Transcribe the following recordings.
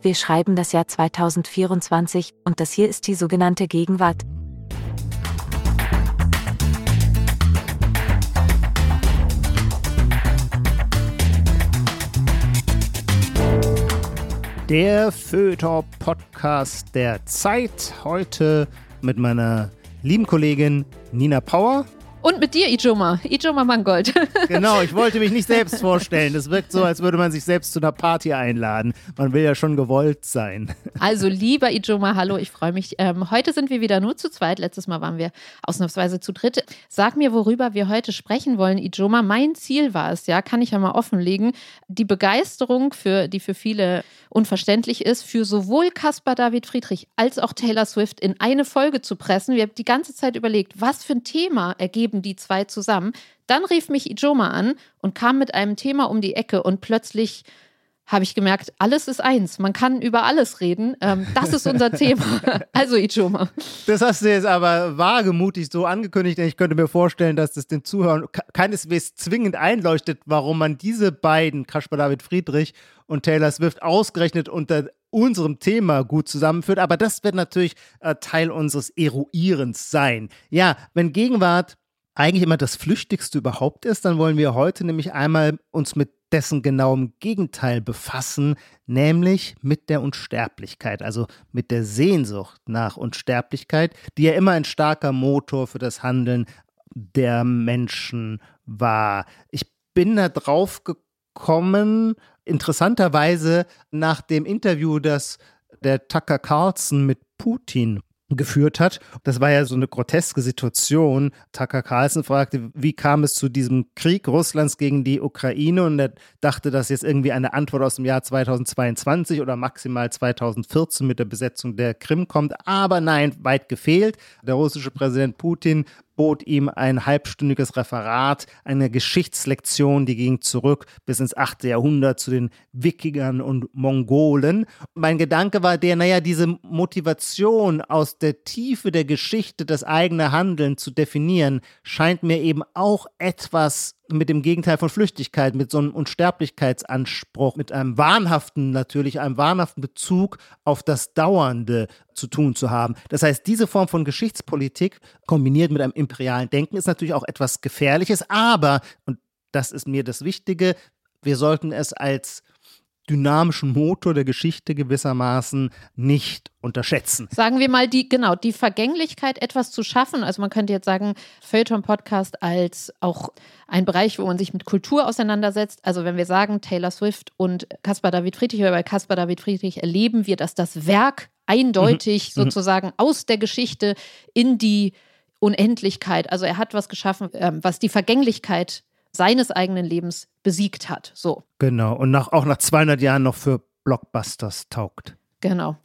Wir schreiben das Jahr 2024 und das hier ist die sogenannte Gegenwart. Der Föter-Podcast der Zeit. Heute mit meiner lieben Kollegin Nina Power. Und mit dir, Ijoma. Ijoma Mangold. genau, ich wollte mich nicht selbst vorstellen. Das wirkt so, als würde man sich selbst zu einer Party einladen. Man will ja schon gewollt sein. Also, lieber Ijoma, hallo, ich freue mich. Ähm, heute sind wir wieder nur zu zweit. Letztes Mal waren wir ausnahmsweise zu dritt. Sag mir, worüber wir heute sprechen wollen, Ijoma. Mein Ziel war es, ja, kann ich ja mal offenlegen, die Begeisterung, für, die für viele unverständlich ist, für sowohl Caspar David Friedrich als auch Taylor Swift in eine Folge zu pressen. Wir haben die ganze Zeit überlegt, was für ein Thema ergeben die zwei zusammen. Dann rief mich Ijoma an und kam mit einem Thema um die Ecke und plötzlich habe ich gemerkt, alles ist eins. Man kann über alles reden. Ähm, das ist unser Thema. Also Ijoma. Das hast du jetzt aber wagemutig so angekündigt. Ich könnte mir vorstellen, dass das den Zuhörern keineswegs zwingend einleuchtet, warum man diese beiden, Kaspar David Friedrich und Taylor Swift, ausgerechnet unter unserem Thema gut zusammenführt. Aber das wird natürlich äh, Teil unseres Eruierens sein. Ja, wenn Gegenwart eigentlich immer das Flüchtigste überhaupt ist, dann wollen wir heute nämlich einmal uns mit dessen genauem Gegenteil befassen, nämlich mit der Unsterblichkeit, also mit der Sehnsucht nach Unsterblichkeit, die ja immer ein starker Motor für das Handeln der Menschen war. Ich bin da drauf gekommen, interessanterweise nach dem Interview, das der Tucker Carlson mit Putin geführt hat. Das war ja so eine groteske Situation. Tucker Carlson fragte, wie kam es zu diesem Krieg Russlands gegen die Ukraine? Und er dachte, dass jetzt irgendwie eine Antwort aus dem Jahr 2022 oder maximal 2014 mit der Besetzung der Krim kommt. Aber nein, weit gefehlt. Der russische Präsident Putin bot ihm ein halbstündiges Referat, eine Geschichtslektion, die ging zurück bis ins 8. Jahrhundert zu den Wikingern und Mongolen. mein Gedanke war der, naja, diese Motivation aus der Tiefe der Geschichte das eigene Handeln zu definieren, scheint mir eben auch etwas mit dem Gegenteil von Flüchtigkeit, mit so einem Unsterblichkeitsanspruch, mit einem wahnhaften, natürlich einem wahnhaften Bezug auf das Dauernde zu tun zu haben. Das heißt, diese Form von Geschichtspolitik kombiniert mit einem imperialen Denken ist natürlich auch etwas Gefährliches, aber, und das ist mir das Wichtige, wir sollten es als dynamischen Motor der Geschichte gewissermaßen nicht unterschätzen. Sagen wir mal, die, genau, die Vergänglichkeit, etwas zu schaffen. Also man könnte jetzt sagen, Feuilleton-Podcast als auch ein Bereich, wo man sich mit Kultur auseinandersetzt. Also wenn wir sagen, Taylor Swift und Caspar David Friedrich, oder bei Caspar David Friedrich erleben wir, dass das Werk eindeutig mhm. mhm. sozusagen aus der Geschichte in die Unendlichkeit, also er hat was geschaffen, ähm, was die Vergänglichkeit seines eigenen Lebens besiegt hat. So. Genau. Und nach, auch nach 200 Jahren noch für Blockbusters taugt. Genau.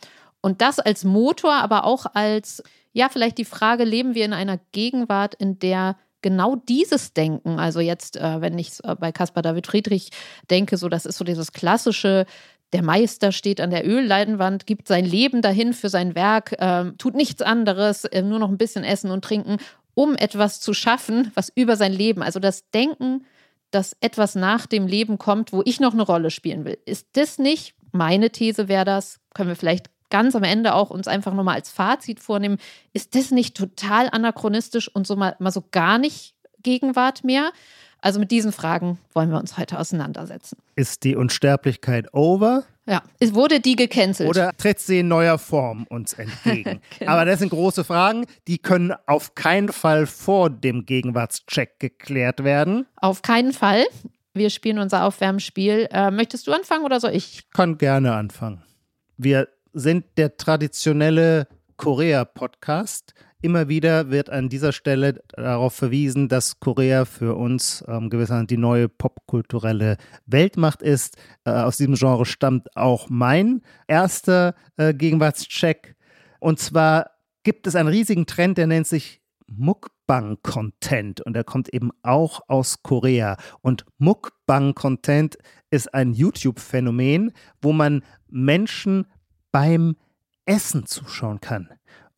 Und das als Motor, aber auch als, ja, vielleicht die Frage, leben wir in einer Gegenwart, in der genau dieses Denken, also jetzt, äh, wenn ich äh, bei Caspar David Friedrich denke, so das ist so dieses klassische, der Meister steht an der Ölleinwand, gibt sein Leben dahin für sein Werk, äh, tut nichts anderes, äh, nur noch ein bisschen essen und trinken um etwas zu schaffen, was über sein Leben, also das Denken, dass etwas nach dem Leben kommt, wo ich noch eine Rolle spielen will. Ist das nicht, meine These wäre das, können wir vielleicht ganz am Ende auch uns einfach nochmal als Fazit vornehmen, ist das nicht total anachronistisch und so mal, mal so gar nicht Gegenwart mehr? Also mit diesen Fragen wollen wir uns heute auseinandersetzen. Ist die Unsterblichkeit over? Ja, es wurde die gecancelt. Oder tritt sie in neuer Form uns entgegen? genau. Aber das sind große Fragen, die können auf keinen Fall vor dem Gegenwartscheck geklärt werden. Auf keinen Fall. Wir spielen unser Aufwärmspiel. Äh, möchtest du anfangen oder soll ich? Ich kann gerne anfangen. Wir sind der traditionelle Korea-Podcast. Immer wieder wird an dieser Stelle darauf verwiesen, dass Korea für uns ähm, gewissermaßen die neue popkulturelle Weltmacht ist. Äh, aus diesem Genre stammt auch mein erster äh, Gegenwartscheck. Und zwar gibt es einen riesigen Trend, der nennt sich Mukbang-Content und der kommt eben auch aus Korea. Und Mukbang-Content ist ein YouTube-Phänomen, wo man Menschen beim Essen zuschauen kann.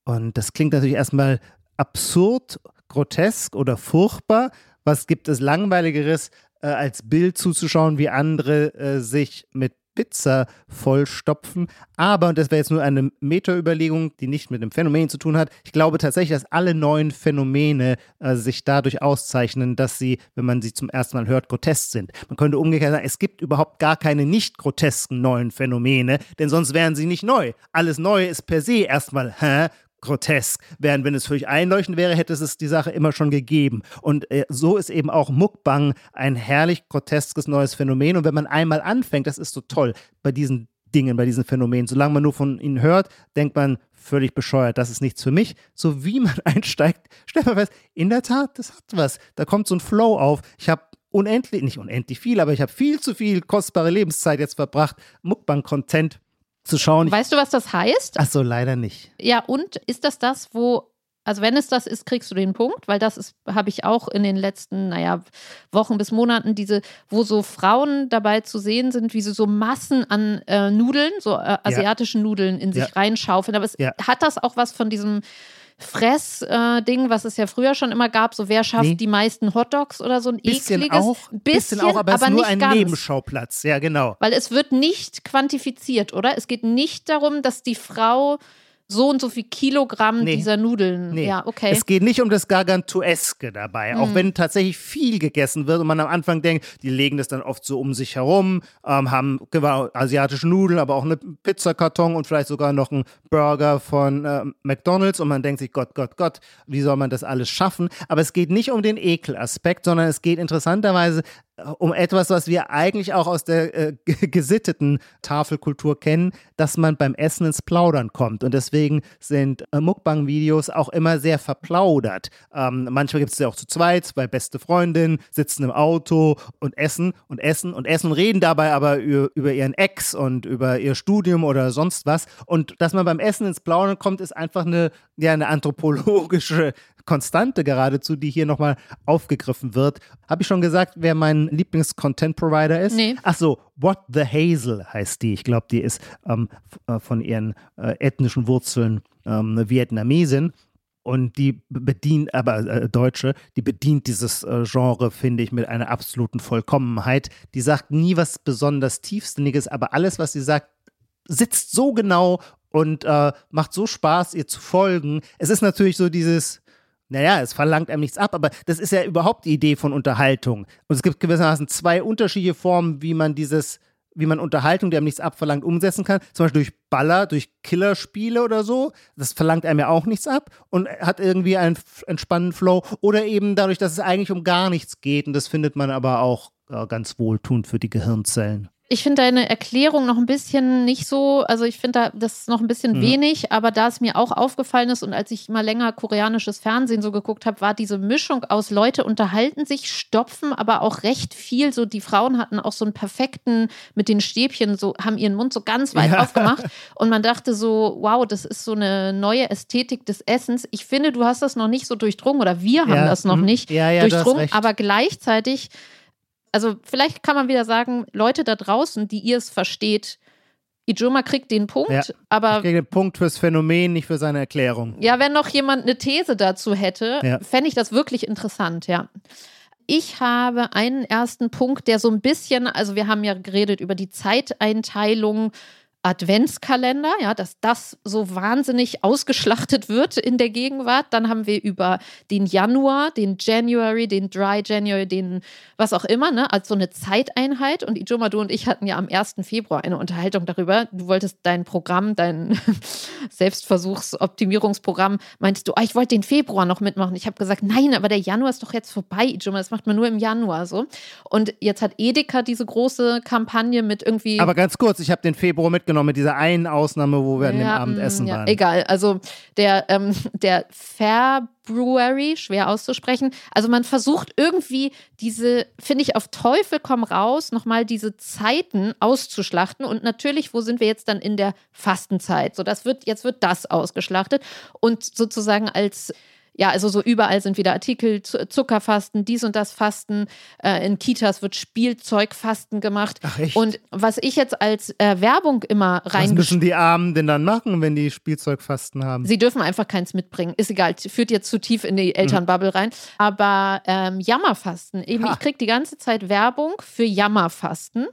Und das klingt natürlich erstmal absurd, grotesk oder furchtbar. Was gibt es langweiligeres, äh, als Bild zuzuschauen, wie andere äh, sich mit Pizza vollstopfen. Aber, und das wäre jetzt nur eine Meta-Überlegung, die nicht mit dem Phänomen zu tun hat, ich glaube tatsächlich, dass alle neuen Phänomene äh, sich dadurch auszeichnen, dass sie, wenn man sie zum ersten Mal hört, grotesk sind. Man könnte umgekehrt sagen, es gibt überhaupt gar keine nicht grotesken neuen Phänomene, denn sonst wären sie nicht neu. Alles Neue ist per se erstmal, hä? Grotesk. Während wenn es völlig einleuchtend wäre, hätte es die Sache immer schon gegeben. Und äh, so ist eben auch Mukbang ein herrlich groteskes neues Phänomen. Und wenn man einmal anfängt, das ist so toll bei diesen Dingen, bei diesen Phänomenen. Solange man nur von ihnen hört, denkt man, völlig bescheuert, das ist nichts für mich. So wie man einsteigt, stellt man fest, in der Tat, das hat was. Da kommt so ein Flow auf. Ich habe unendlich, nicht unendlich viel, aber ich habe viel zu viel kostbare Lebenszeit jetzt verbracht, Mukbang-Content zu schauen. Weißt du, was das heißt? Ach so, leider nicht. Ja, und ist das das, wo also wenn es das ist, kriegst du den Punkt, weil das ist, habe ich auch in den letzten, naja, Wochen bis Monaten, diese, wo so Frauen dabei zu sehen sind, wie sie so Massen an äh, Nudeln, so äh, asiatischen ja. Nudeln in sich ja. reinschaufeln. Aber es ja. hat das auch was von diesem Fress-Ding, äh, was es ja früher schon immer gab, so wer schafft nee. die meisten Hotdogs oder so ein bisschen ekliges. Auch, bisschen, bisschen auch, aber, es ist nur ein ganz. Nebenschauplatz, ja genau. Weil es wird nicht quantifiziert, oder? Es geht nicht darum, dass die Frau so und so viel Kilogramm nee. dieser Nudeln. Nee. Ja, okay. Es geht nicht um das Gargantueske dabei, mhm. auch wenn tatsächlich viel gegessen wird und man am Anfang denkt, die legen das dann oft so um sich herum, ähm, haben genau, asiatische Nudeln, aber auch eine Pizzakarton und vielleicht sogar noch einen Burger von äh, McDonalds und man denkt sich, Gott, Gott, Gott, wie soll man das alles schaffen? Aber es geht nicht um den Ekelaspekt, sondern es geht interessanterweise um etwas, was wir eigentlich auch aus der äh, gesitteten Tafelkultur kennen, dass man beim Essen ins Plaudern kommt. Und deswegen sind äh, Mukbang-Videos auch immer sehr verplaudert. Ähm, manchmal gibt es ja auch zu zweit, zwei beste Freundinnen sitzen im Auto und essen und essen und essen und reden dabei aber über, ihren Ex und über ihr Studium oder sonst was. Und dass man beim Essen ins Plaudern kommt, ist einfach eine, ja, eine anthropologische Konstante geradezu, die hier nochmal aufgegriffen wird. Habe ich schon gesagt, wer Lieblings-Content-Provider ist? Nee. Ach so, What the Hazel heißt die. Ich glaube, die ist ähm, äh, von ihren äh, ethnischen Wurzeln ähm, Vietnamesin. Und die bedient, aber äh, Deutsche, die bedient dieses äh, Genre, finde ich, mit einer absoluten Vollkommenheit. Die sagt nie was besonders Tiefsinniges, aber alles, was sie sagt, sitzt so genau und äh, macht so Spaß, ihr zu folgen. Es ist natürlich so dieses, naja, es verlangt einem nichts ab, aber das ist ja überhaupt die Idee von Unterhaltung. Und es gibt gewissermaßen zwei unterschiedliche Formen, wie man dieses, wie man Unterhaltung, die einem nichts abverlangt, umsetzen kann. Zum Beispiel durch Baller, durch Killerspiele oder so. Das verlangt einem ja auch nichts ab und hat irgendwie einen entspannenden Flow. Oder eben dadurch, dass es eigentlich um gar nichts geht. Und das findet man aber auch äh, ganz wohltuend für die Gehirnzellen. Ich finde deine Erklärung noch ein bisschen nicht so, also ich finde da das noch ein bisschen mhm. wenig, aber da es mir auch aufgefallen ist und als ich mal länger koreanisches Fernsehen so geguckt habe, war diese Mischung aus Leute unterhalten sich, stopfen, aber auch recht viel. So die Frauen hatten auch so einen perfekten mit den Stäbchen, so haben ihren Mund so ganz weit ja. aufgemacht und man dachte so, wow, das ist so eine neue Ästhetik des Essens. Ich finde, du hast das noch nicht so durchdrungen oder wir haben ja. das noch mhm. nicht ja, durchdrungen, aber gleichzeitig also vielleicht kann man wieder sagen, Leute da draußen, die ihr es versteht, Ijoma kriegt den Punkt, ja, aber. Ich kriege den Punkt fürs Phänomen, nicht für seine Erklärung. Ja, wenn noch jemand eine These dazu hätte, ja. fände ich das wirklich interessant, ja. Ich habe einen ersten Punkt, der so ein bisschen, also wir haben ja geredet über die Zeiteinteilung Adventskalender, ja, dass das so wahnsinnig ausgeschlachtet wird in der Gegenwart. Dann haben wir über den Januar, den January, den Dry January, den was auch immer, ne, als so eine Zeiteinheit. Und Ijoma, du und ich hatten ja am 1. Februar eine Unterhaltung darüber. Du wolltest dein Programm, dein Selbstversuchsoptimierungsprogramm, meinst du, ah, ich wollte den Februar noch mitmachen. Ich habe gesagt, nein, aber der Januar ist doch jetzt vorbei, Ijoma, das macht man nur im Januar so. Und jetzt hat Edeka diese große Kampagne mit irgendwie. Aber ganz kurz, ich habe den Februar mitgenommen genau mit dieser einen Ausnahme, wo wir an dem Abendessen ja, waren. Egal, also der, ähm, der February, schwer auszusprechen. Also man versucht irgendwie diese, finde ich, auf Teufel komm raus, nochmal diese Zeiten auszuschlachten. Und natürlich, wo sind wir jetzt dann in der Fastenzeit? So, das wird, jetzt wird das ausgeschlachtet und sozusagen als ja, also so überall sind wieder Artikel, Zuckerfasten, dies und das Fasten. Äh, in Kitas wird Spielzeugfasten gemacht. Ach, echt? Und was ich jetzt als äh, Werbung immer rein. Was müssen die Armen denn dann machen, wenn die Spielzeugfasten haben? Sie dürfen einfach keins mitbringen. Ist egal, führt jetzt zu tief in die Elternbubble rein. Aber ähm, Jammerfasten, eben, ha. ich kriege die ganze Zeit Werbung für Jammerfasten.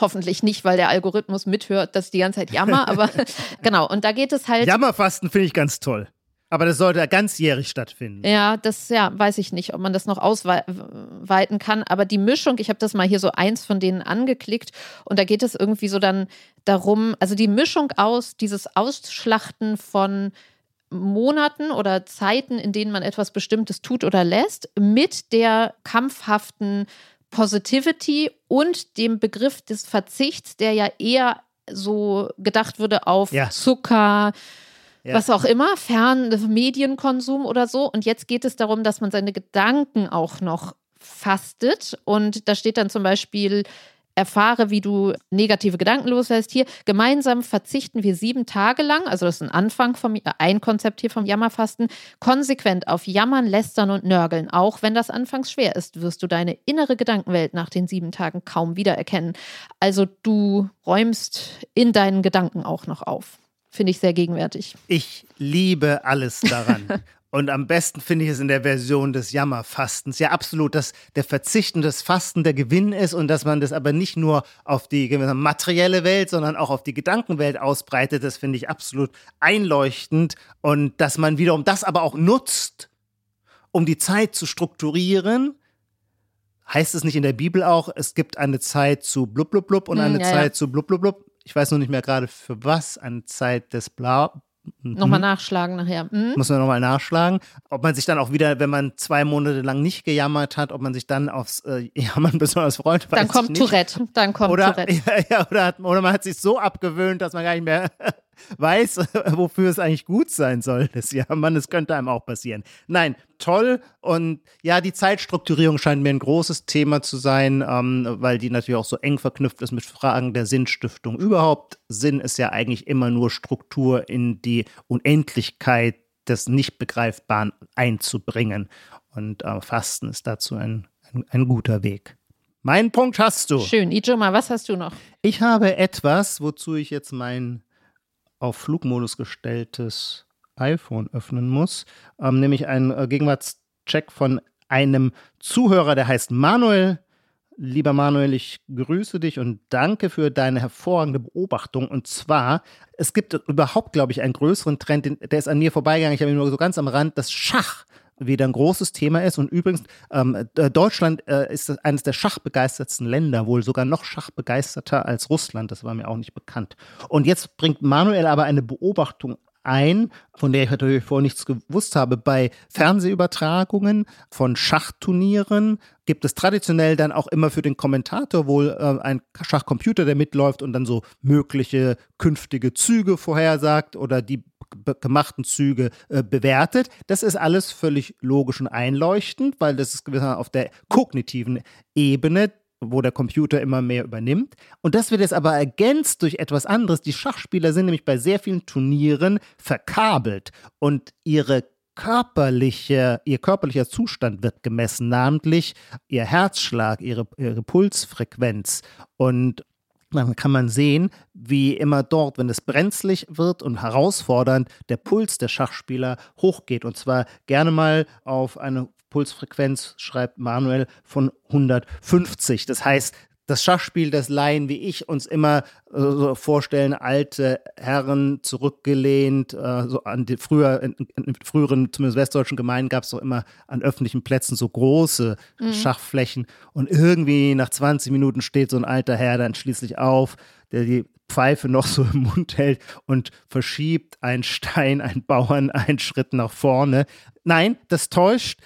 Hoffentlich nicht, weil der Algorithmus mithört, dass ich die ganze Zeit jammer, aber genau. Und da geht es halt. Jammerfasten finde ich ganz toll. Aber das sollte ganzjährig stattfinden. Ja, das ja, weiß ich nicht, ob man das noch ausweiten kann. Aber die Mischung, ich habe das mal hier so eins von denen angeklickt und da geht es irgendwie so dann darum, also die Mischung aus, dieses Ausschlachten von Monaten oder Zeiten, in denen man etwas Bestimmtes tut oder lässt, mit der kampfhaften Positivity und dem Begriff des Verzichts, der ja eher so gedacht würde auf ja. Zucker, ja. was auch immer, fern Medienkonsum oder so. Und jetzt geht es darum, dass man seine Gedanken auch noch fastet. Und da steht dann zum Beispiel, erfahre, wie du negative Gedanken loslässt. Hier, gemeinsam verzichten wir sieben Tage lang, also das ist ein Anfang vom, ein Konzept hier vom Jammerfasten, konsequent auf Jammern, Lästern und Nörgeln. Auch wenn das anfangs schwer ist, wirst du deine innere Gedankenwelt nach den sieben Tagen kaum wiedererkennen. Also du räumst in deinen Gedanken auch noch auf. Finde ich sehr gegenwärtig. Ich liebe alles daran. Und am besten finde ich es in der Version des Jammerfastens. Ja, absolut, dass der Verzicht und das Fasten der Gewinn ist und dass man das aber nicht nur auf die materielle Welt, sondern auch auf die Gedankenwelt ausbreitet. Das finde ich absolut einleuchtend. Und dass man wiederum das aber auch nutzt, um die Zeit zu strukturieren. Heißt es nicht in der Bibel auch, es gibt eine Zeit zu blub blub blub und hm, eine ja, Zeit ja. zu blub blub blub? Ich weiß noch nicht mehr gerade für was, eine Zeit des Bla Mhm. Nochmal nachschlagen nachher. Mhm. Muss man nochmal nachschlagen. Ob man sich dann auch wieder, wenn man zwei Monate lang nicht gejammert hat, ob man sich dann aufs äh, Jammern besonders freut. Dann kommt Tourette. Dann kommt oder, Tourette. Ja, ja, oder, hat, oder man hat sich so abgewöhnt, dass man gar nicht mehr weiß, wofür es eigentlich gut sein soll. Das Jammern, das könnte einem auch passieren. Nein, toll. Und ja, die Zeitstrukturierung scheint mir ein großes Thema zu sein, ähm, weil die natürlich auch so eng verknüpft ist mit Fragen der Sinnstiftung überhaupt. Sinn ist ja eigentlich immer nur Struktur in die Unendlichkeit des Nicht-Begreifbaren einzubringen. Und äh, Fasten ist dazu ein, ein, ein guter Weg. Mein Punkt hast du. Schön. Ijoma, was hast du noch? Ich habe etwas, wozu ich jetzt mein auf Flugmodus gestelltes iPhone öffnen muss, ähm, nämlich einen äh, Gegenwartscheck von einem Zuhörer, der heißt Manuel. Lieber Manuel, ich grüße dich und danke für deine hervorragende Beobachtung. Und zwar, es gibt überhaupt, glaube ich, einen größeren Trend, der ist an mir vorbeigegangen. Ich habe ihn nur so ganz am Rand, das Schach wieder ein großes Thema ist. Und übrigens, ähm, Deutschland äh, ist eines der schachbegeistertsten Länder, wohl sogar noch schachbegeisterter als Russland. Das war mir auch nicht bekannt. Und jetzt bringt Manuel aber eine Beobachtung ein, von der ich natürlich vorher nichts gewusst habe. Bei Fernsehübertragungen von Schachturnieren gibt es traditionell dann auch immer für den Kommentator wohl äh, ein Schachcomputer, der mitläuft und dann so mögliche künftige Züge vorhersagt oder die gemachten Züge äh, bewertet. Das ist alles völlig logisch und einleuchtend, weil das ist gewissermaßen auf der kognitiven Ebene wo der Computer immer mehr übernimmt. Und das wird jetzt aber ergänzt durch etwas anderes. Die Schachspieler sind nämlich bei sehr vielen Turnieren verkabelt und ihre körperliche, ihr körperlicher Zustand wird gemessen, namentlich ihr Herzschlag, ihre, ihre Pulsfrequenz. Und dann kann man sehen, wie immer dort, wenn es brenzlig wird und herausfordernd, der Puls der Schachspieler hochgeht. Und zwar gerne mal auf eine Pulsfrequenz, schreibt Manuel, von 150. Das heißt, das Schachspiel, das Laien wie ich uns immer äh, so vorstellen, alte Herren zurückgelehnt, äh, so an die früher, in, in früheren, zumindest westdeutschen Gemeinden gab es doch immer an öffentlichen Plätzen so große mhm. Schachflächen und irgendwie nach 20 Minuten steht so ein alter Herr dann schließlich auf, der die Pfeife noch so im Mund hält und verschiebt ein Stein, ein Bauern einen Schritt nach vorne. Nein, das täuscht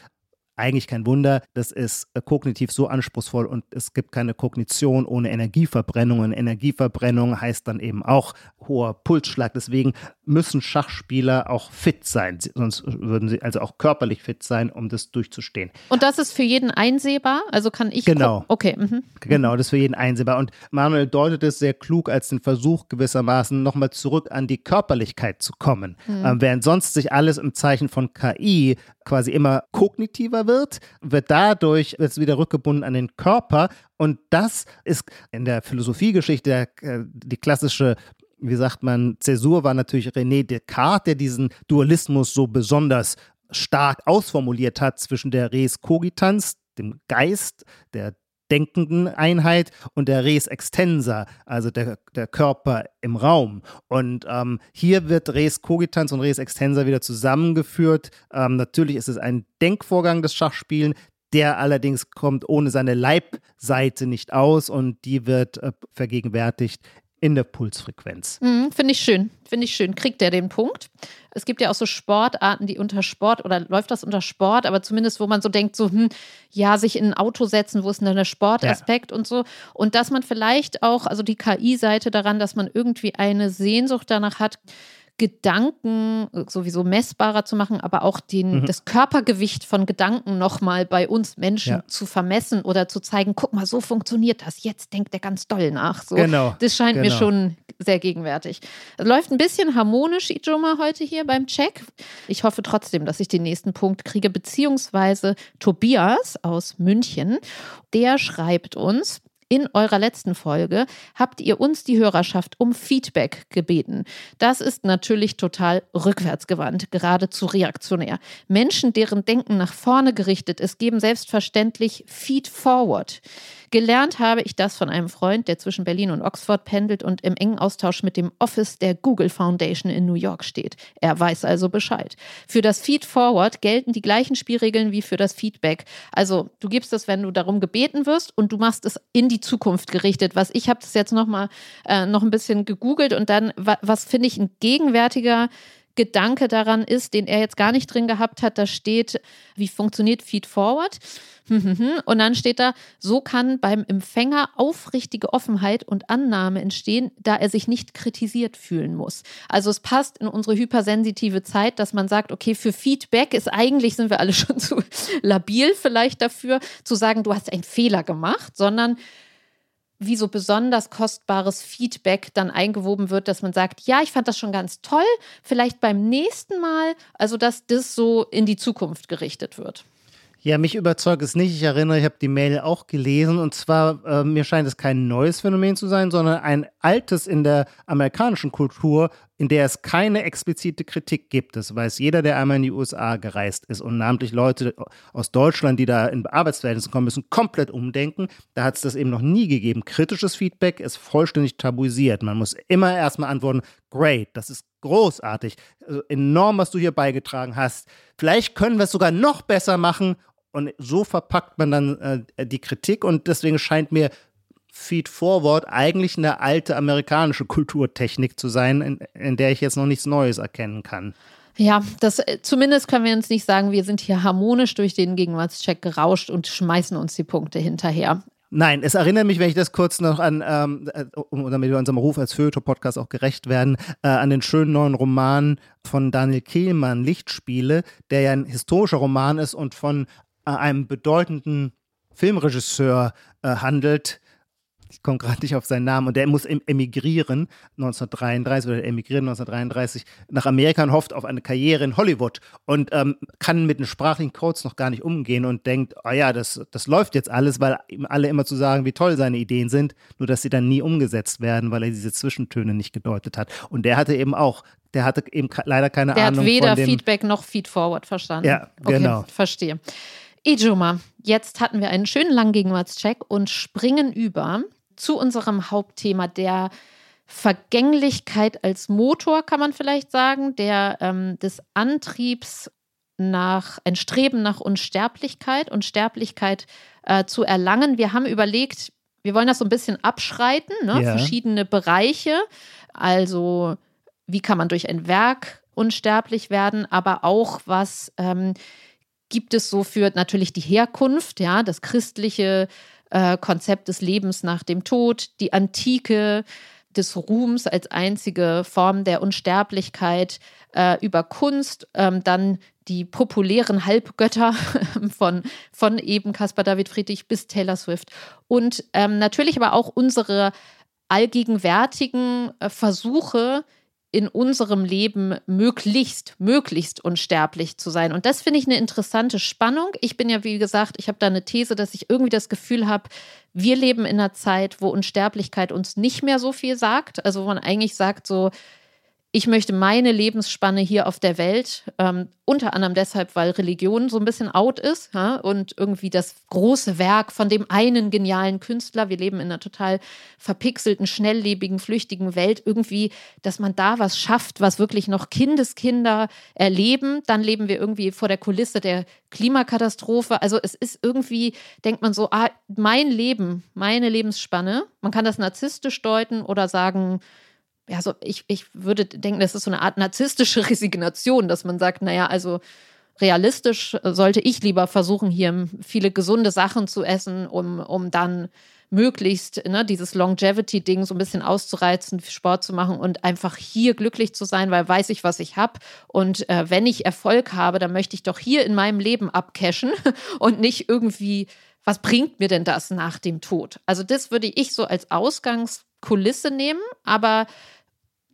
eigentlich kein Wunder, das ist äh, kognitiv so anspruchsvoll und es gibt keine Kognition ohne Energieverbrennung. Und Energieverbrennung heißt dann eben auch hoher Pulsschlag. Deswegen müssen Schachspieler auch fit sein, sonst würden sie also auch körperlich fit sein, um das durchzustehen. Und das ist für jeden einsehbar? Also kann ich. Genau. Okay. Mhm. Genau, das ist für jeden einsehbar. Und Manuel deutet es sehr klug als den Versuch gewissermaßen nochmal zurück an die Körperlichkeit zu kommen. Mhm. Ähm, während sonst sich alles im Zeichen von KI quasi immer kognitiver wird, wird dadurch jetzt wieder rückgebunden an den Körper. Und das ist in der Philosophiegeschichte äh, die klassische wie sagt man, Zäsur war natürlich René Descartes, der diesen Dualismus so besonders stark ausformuliert hat zwischen der Res Cogitans, dem Geist, der denkenden Einheit und der Res extensa, also der, der Körper im Raum. Und ähm, hier wird Res cogitans und Res extensa wieder zusammengeführt. Ähm, natürlich ist es ein Denkvorgang des Schachspielen, der allerdings kommt ohne seine Leibseite nicht aus und die wird äh, vergegenwärtigt in der Pulsfrequenz. Mhm, Finde ich schön. Finde ich schön. Kriegt er den Punkt? Es gibt ja auch so Sportarten, die unter Sport oder läuft das unter Sport, aber zumindest, wo man so denkt, so, hm, ja, sich in ein Auto setzen, wo ist denn der Sportaspekt ja. und so. Und dass man vielleicht auch, also die KI-Seite daran, dass man irgendwie eine Sehnsucht danach hat, Gedanken sowieso messbarer zu machen, aber auch den, mhm. das Körpergewicht von Gedanken nochmal bei uns Menschen ja. zu vermessen oder zu zeigen, guck mal, so funktioniert das. Jetzt denkt er ganz doll nach. So, genau. Das scheint genau. mir schon sehr gegenwärtig. Läuft ein bisschen harmonisch, Ijoma, heute hier beim Check. Ich hoffe trotzdem, dass ich den nächsten Punkt kriege, beziehungsweise Tobias aus München, der schreibt uns, in eurer letzten Folge habt ihr uns die Hörerschaft um Feedback gebeten. Das ist natürlich total rückwärtsgewandt, geradezu reaktionär. Menschen, deren Denken nach vorne gerichtet ist, geben selbstverständlich Feed Forward. Gelernt habe ich das von einem Freund, der zwischen Berlin und Oxford pendelt und im engen Austausch mit dem Office der Google Foundation in New York steht. Er weiß also Bescheid. Für das Feed Forward gelten die gleichen Spielregeln wie für das Feedback. Also du gibst es, wenn du darum gebeten wirst und du machst es in die Zukunft gerichtet. Was ich habe das jetzt noch mal äh, noch ein bisschen gegoogelt und dann was finde ich ein gegenwärtiger Gedanke daran ist, den er jetzt gar nicht drin gehabt hat, da steht, wie funktioniert Feed Forward? Und dann steht da, so kann beim Empfänger aufrichtige Offenheit und Annahme entstehen, da er sich nicht kritisiert fühlen muss. Also es passt in unsere hypersensitive Zeit, dass man sagt, okay, für Feedback ist eigentlich, sind wir alle schon zu labil vielleicht dafür, zu sagen, du hast einen Fehler gemacht, sondern wie so besonders kostbares Feedback dann eingewoben wird, dass man sagt, ja, ich fand das schon ganz toll, vielleicht beim nächsten Mal, also dass das so in die Zukunft gerichtet wird. Ja, mich überzeugt es nicht. Ich erinnere, ich habe die Mail auch gelesen und zwar, äh, mir scheint es kein neues Phänomen zu sein, sondern ein altes in der amerikanischen Kultur, in der es keine explizite Kritik gibt. Das weiß jeder, der einmal in die USA gereist ist und namentlich Leute aus Deutschland, die da in Arbeitsverhältnissen kommen müssen, komplett umdenken. Da hat es das eben noch nie gegeben. Kritisches Feedback ist vollständig tabuisiert. Man muss immer erstmal antworten, great, das ist großartig, also enorm, was du hier beigetragen hast. Vielleicht können wir es sogar noch besser machen und so verpackt man dann äh, die Kritik und deswegen scheint mir Feed Forward eigentlich eine alte amerikanische Kulturtechnik zu sein, in, in der ich jetzt noch nichts Neues erkennen kann. Ja, das äh, zumindest können wir uns nicht sagen, wir sind hier harmonisch durch den Gegenwartscheck gerauscht und schmeißen uns die Punkte hinterher. Nein, es erinnert mich, wenn ich das kurz noch an, ähm, äh, um, damit wir unserem Ruf als Feuilleton-Podcast auch gerecht werden, äh, an den schönen neuen Roman von Daniel Kehlmann, Lichtspiele, der ja ein historischer Roman ist und von äh, einem bedeutenden Filmregisseur äh, handelt, ich komme gerade nicht auf seinen Namen, und der muss emigrieren 1933 oder emigrieren 1933 nach Amerika und hofft auf eine Karriere in Hollywood und ähm, kann mit den sprachlichen Codes noch gar nicht umgehen und denkt, oh ja, das, das läuft jetzt alles, weil ihm alle immer zu sagen, wie toll seine Ideen sind, nur dass sie dann nie umgesetzt werden, weil er diese Zwischentöne nicht gedeutet hat. Und der hatte eben auch der hatte eben leider keine der Ahnung. Der hat weder von dem Feedback noch Feedforward verstanden. Ja, genau. Okay, verstehe. Ejuma, jetzt hatten wir einen schönen langen Gegenwartscheck und springen über zu unserem Hauptthema der Vergänglichkeit als Motor, kann man vielleicht sagen, der ähm, des Antriebs nach ein Streben nach Unsterblichkeit und Sterblichkeit äh, zu erlangen. Wir haben überlegt, wir wollen das so ein bisschen abschreiten, ne? Ja. verschiedene Bereiche. Also wie kann man durch ein Werk unsterblich werden, aber auch was ähm, gibt es so für natürlich die Herkunft, ja, das christliche äh, Konzept des Lebens nach dem Tod, die Antike des Ruhms als einzige Form der Unsterblichkeit äh, über Kunst, ähm, dann die populären Halbgötter von, von eben Caspar David Friedrich bis Taylor Swift. Und ähm, natürlich aber auch unsere allgegenwärtigen äh, Versuche, in unserem Leben möglichst, möglichst unsterblich zu sein. Und das finde ich eine interessante Spannung. Ich bin ja, wie gesagt, ich habe da eine These, dass ich irgendwie das Gefühl habe, wir leben in einer Zeit, wo Unsterblichkeit uns nicht mehr so viel sagt. Also wo man eigentlich sagt, so, ich möchte meine Lebensspanne hier auf der Welt, ähm, unter anderem deshalb, weil Religion so ein bisschen out ist ja, und irgendwie das große Werk von dem einen genialen Künstler, wir leben in einer total verpixelten, schnelllebigen, flüchtigen Welt, irgendwie, dass man da was schafft, was wirklich noch Kindeskinder erleben. Dann leben wir irgendwie vor der Kulisse der Klimakatastrophe. Also es ist irgendwie, denkt man so, ah, mein Leben, meine Lebensspanne, man kann das narzisstisch deuten oder sagen, ja, so ich, ich würde denken, das ist so eine Art narzisstische Resignation, dass man sagt, naja, also realistisch sollte ich lieber versuchen, hier viele gesunde Sachen zu essen, um, um dann möglichst ne, dieses Longevity-Ding so ein bisschen auszureizen, Sport zu machen und einfach hier glücklich zu sein, weil weiß ich, was ich habe. Und äh, wenn ich Erfolg habe, dann möchte ich doch hier in meinem Leben abcashen und nicht irgendwie, was bringt mir denn das nach dem Tod? Also das würde ich so als Ausgangskulisse nehmen, aber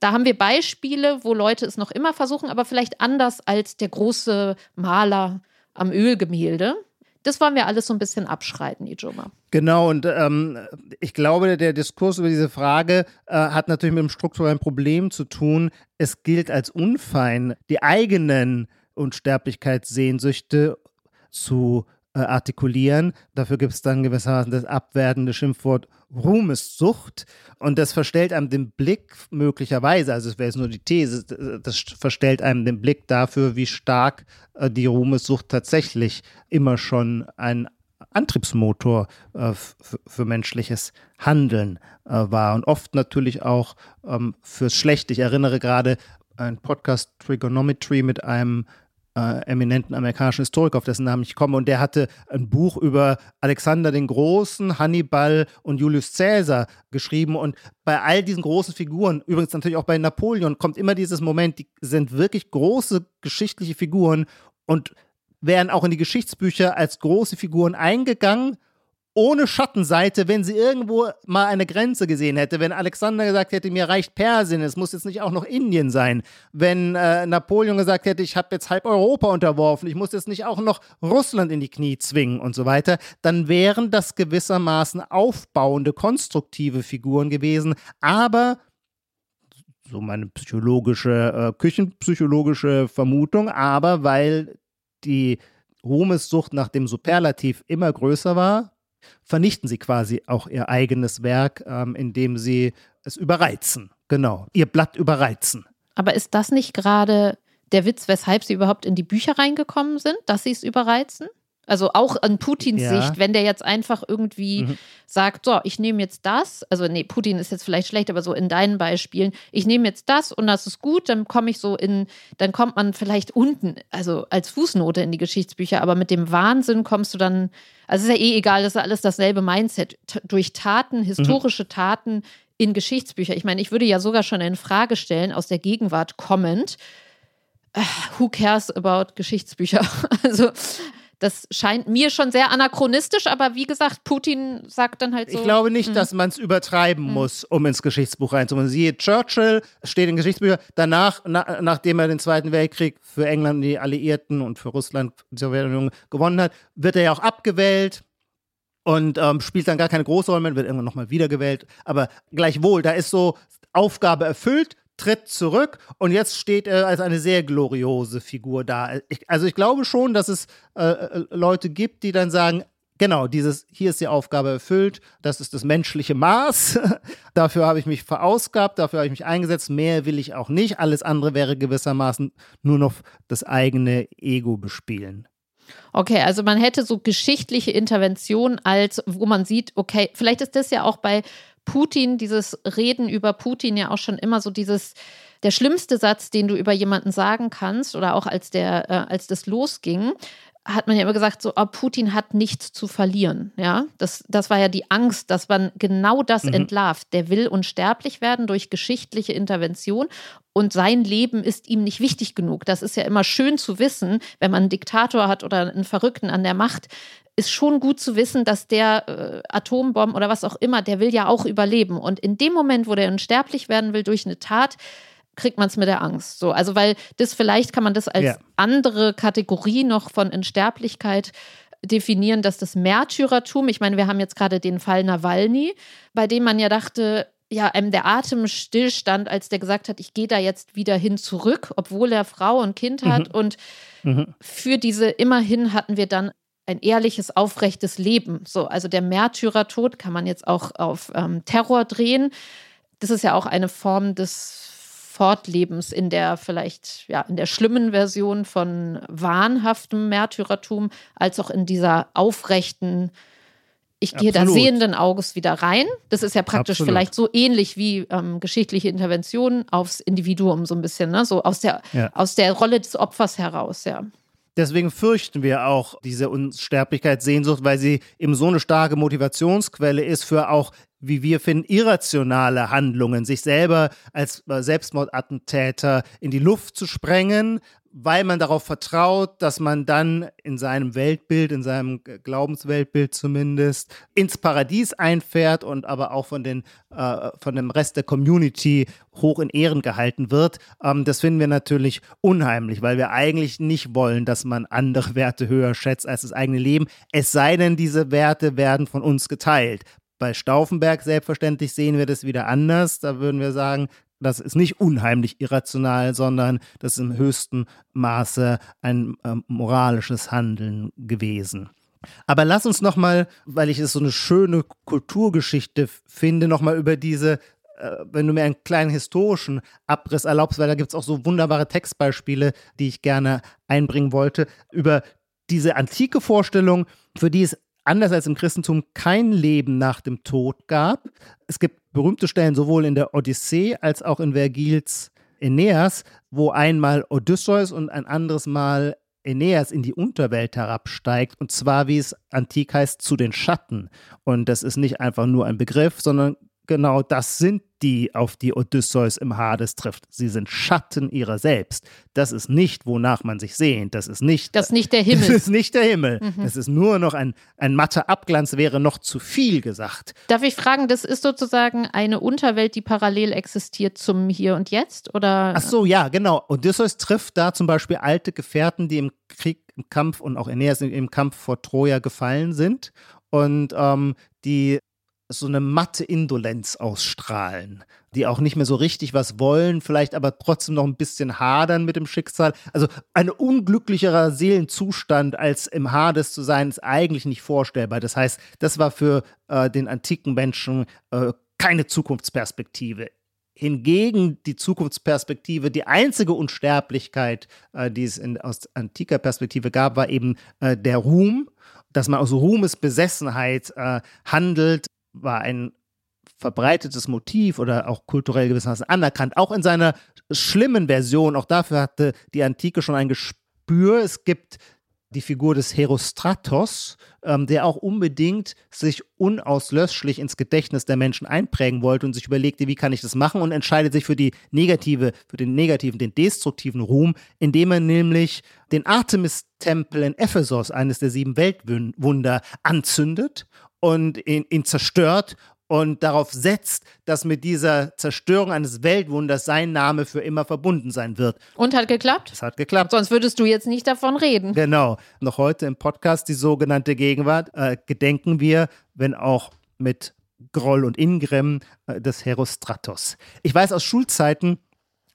da haben wir Beispiele, wo Leute es noch immer versuchen, aber vielleicht anders als der große Maler am Ölgemälde. Das wollen wir alles so ein bisschen abschreiten, Ijoma. Genau, und ähm, ich glaube, der Diskurs über diese Frage äh, hat natürlich mit einem strukturellen Problem zu tun. Es gilt als unfein, die eigenen Unsterblichkeitssehnsüchte zu äh, artikulieren. Dafür gibt es dann gewissermaßen das abwertende Schimpfwort Ruhmessucht und das verstellt einem den Blick möglicherweise, also es wäre jetzt nur die These, das verstellt einem den Blick dafür, wie stark äh, die Ruhmessucht tatsächlich immer schon ein Antriebsmotor äh, für menschliches Handeln äh, war und oft natürlich auch ähm, fürs Schlechte. Ich erinnere gerade ein Podcast Trigonometry mit einem äh, eminenten amerikanischen Historiker, auf dessen Namen ich komme. Und der hatte ein Buch über Alexander den Großen, Hannibal und Julius Caesar geschrieben. Und bei all diesen großen Figuren, übrigens natürlich auch bei Napoleon, kommt immer dieses Moment, die sind wirklich große geschichtliche Figuren und wären auch in die Geschichtsbücher als große Figuren eingegangen ohne Schattenseite, wenn sie irgendwo mal eine Grenze gesehen hätte. Wenn Alexander gesagt hätte, mir reicht Persien, es muss jetzt nicht auch noch Indien sein. Wenn äh, Napoleon gesagt hätte, ich habe jetzt halb Europa unterworfen, ich muss jetzt nicht auch noch Russland in die Knie zwingen und so weiter, dann wären das gewissermaßen aufbauende, konstruktive Figuren gewesen. Aber so meine psychologische, äh, küchenpsychologische Vermutung, aber weil die Ruhmessucht nach dem Superlativ immer größer war, vernichten sie quasi auch ihr eigenes Werk, ähm, indem sie es überreizen. Genau, ihr Blatt überreizen. Aber ist das nicht gerade der Witz, weshalb sie überhaupt in die Bücher reingekommen sind, dass sie es überreizen? Also auch an Putins ja. Sicht, wenn der jetzt einfach irgendwie mhm. sagt, so, ich nehme jetzt das, also nee, Putin ist jetzt vielleicht schlecht, aber so in deinen Beispielen, ich nehme jetzt das und das ist gut, dann komme ich so in, dann kommt man vielleicht unten, also als Fußnote in die Geschichtsbücher, aber mit dem Wahnsinn kommst du dann, also ist ja eh egal, das ist alles dasselbe Mindset, durch Taten, historische mhm. Taten in Geschichtsbücher. Ich meine, ich würde ja sogar schon in Frage stellen, aus der Gegenwart kommend, äh, who cares about Geschichtsbücher? Also das scheint mir schon sehr anachronistisch, aber wie gesagt, Putin sagt dann halt so. Ich glaube nicht, mh. dass man es übertreiben mh. muss, um ins Geschichtsbuch reinzukommen. Siehe Churchill, steht in Geschichtsbüchern, danach, na, nachdem er den Zweiten Weltkrieg für England, die Alliierten und für Russland, die Sowjetunion gewonnen hat, wird er ja auch abgewählt und ähm, spielt dann gar keine große Rolle mehr, wird irgendwann nochmal wiedergewählt. Aber gleichwohl, da ist so Aufgabe erfüllt, tritt zurück und jetzt steht er als eine sehr gloriose Figur da. Ich, also ich glaube schon, dass es äh, äh, Leute gibt, die dann sagen, Genau, dieses, hier ist die Aufgabe erfüllt, das ist das menschliche Maß. dafür habe ich mich verausgabt, dafür habe ich mich eingesetzt, mehr will ich auch nicht. Alles andere wäre gewissermaßen nur noch das eigene Ego bespielen. Okay, also man hätte so geschichtliche Intervention als, wo man sieht, okay, vielleicht ist das ja auch bei Putin, dieses Reden über Putin ja auch schon immer so dieses, der schlimmste Satz, den du über jemanden sagen kannst, oder auch als der, äh, als das losging, hat man ja immer gesagt, so, oh, Putin hat nichts zu verlieren. Ja, das, das war ja die Angst, dass man genau das mhm. entlarvt. Der will unsterblich werden durch geschichtliche Intervention und sein Leben ist ihm nicht wichtig genug. Das ist ja immer schön zu wissen, wenn man einen Diktator hat oder einen Verrückten an der Macht, ist schon gut zu wissen, dass der äh, Atombomben oder was auch immer, der will ja auch überleben. Und in dem Moment, wo der unsterblich werden will durch eine Tat, kriegt man es mit der Angst. So, also weil das vielleicht kann man das als ja. andere Kategorie noch von Unsterblichkeit definieren, dass das Märtyrertum, ich meine, wir haben jetzt gerade den Fall Nawalny, bei dem man ja dachte, ja, einem der Atem stillstand, als der gesagt hat, ich gehe da jetzt wieder hin zurück, obwohl er Frau und Kind hat. Mhm. Und mhm. für diese immerhin hatten wir dann ein ehrliches, aufrechtes Leben. So, also der Märtyrertod kann man jetzt auch auf ähm, Terror drehen. Das ist ja auch eine Form des Fortlebens in der vielleicht, ja, in der schlimmen Version von wahnhaftem Märtyrertum, als auch in dieser aufrechten, ich gehe da sehenden Auges wieder rein. Das ist ja praktisch Absolut. vielleicht so ähnlich wie ähm, geschichtliche Interventionen aufs Individuum so ein bisschen, ne? so aus der, ja. aus der Rolle des Opfers heraus, ja. Deswegen fürchten wir auch diese Unsterblichkeitssehnsucht, weil sie eben so eine starke Motivationsquelle ist für auch wie wir finden, irrationale Handlungen, sich selber als äh, Selbstmordattentäter in die Luft zu sprengen, weil man darauf vertraut, dass man dann in seinem Weltbild, in seinem Glaubensweltbild zumindest, ins Paradies einfährt und aber auch von, den, äh, von dem Rest der Community hoch in Ehren gehalten wird. Ähm, das finden wir natürlich unheimlich, weil wir eigentlich nicht wollen, dass man andere Werte höher schätzt als das eigene Leben. Es sei denn, diese Werte werden von uns geteilt. Bei Stauffenberg selbstverständlich sehen wir das wieder anders. Da würden wir sagen, das ist nicht unheimlich irrational, sondern das ist im höchsten Maße ein äh, moralisches Handeln gewesen. Aber lass uns noch mal, weil ich es so eine schöne Kulturgeschichte finde, noch mal über diese äh, wenn du mir einen kleinen historischen Abriss erlaubst, weil da gibt es auch so wunderbare Textbeispiele, die ich gerne einbringen wollte, über diese antike Vorstellung, für die es anders als im Christentum kein Leben nach dem Tod gab. Es gibt berühmte Stellen sowohl in der Odyssee als auch in Vergils Aeneas, wo einmal Odysseus und ein anderes Mal Aeneas in die Unterwelt herabsteigt, und zwar, wie es antik heißt, zu den Schatten. Und das ist nicht einfach nur ein Begriff, sondern genau das sind die, auf die Odysseus im Hades trifft. Sie sind Schatten ihrer selbst. Das ist nicht, wonach man sich sehnt. Das ist nicht, das ist nicht der Himmel. Das ist nicht der Himmel. Mhm. Das ist nur noch ein, ein matter Abglanz, wäre noch zu viel gesagt. Darf ich fragen, das ist sozusagen eine Unterwelt, die parallel existiert zum Hier und Jetzt? Oder? Ach so, ja, genau. Odysseus trifft da zum Beispiel alte Gefährten, die im Krieg, im Kampf und auch Aeneas im Kampf vor Troja gefallen sind. Und ähm, die so eine matte Indolenz ausstrahlen, die auch nicht mehr so richtig was wollen, vielleicht aber trotzdem noch ein bisschen hadern mit dem Schicksal. Also ein unglücklicherer Seelenzustand als im Hades zu sein, ist eigentlich nicht vorstellbar. Das heißt, das war für äh, den antiken Menschen äh, keine Zukunftsperspektive. Hingegen die Zukunftsperspektive, die einzige Unsterblichkeit, äh, die es in, aus antiker Perspektive gab, war eben äh, der Ruhm, dass man aus Ruhmesbesessenheit äh, handelt war ein verbreitetes Motiv oder auch kulturell gewissermaßen anerkannt, auch in seiner schlimmen Version. Auch dafür hatte die Antike schon ein Gespür. Es gibt die Figur des Herostratos, ähm, der auch unbedingt sich unauslöschlich ins Gedächtnis der Menschen einprägen wollte und sich überlegte, wie kann ich das machen und entscheidet sich für die negative, für den negativen, den destruktiven Ruhm, indem er nämlich den Artemis-Tempel in Ephesos, eines der sieben Weltwunder, anzündet und ihn, ihn zerstört und darauf setzt, dass mit dieser Zerstörung eines Weltwunders sein Name für immer verbunden sein wird. Und hat geklappt? Es hat geklappt. Sonst würdest du jetzt nicht davon reden. Genau. Noch heute im Podcast die sogenannte Gegenwart äh, gedenken wir, wenn auch mit Groll und Ingrimm, äh, des Herostratos. Ich weiß aus Schulzeiten,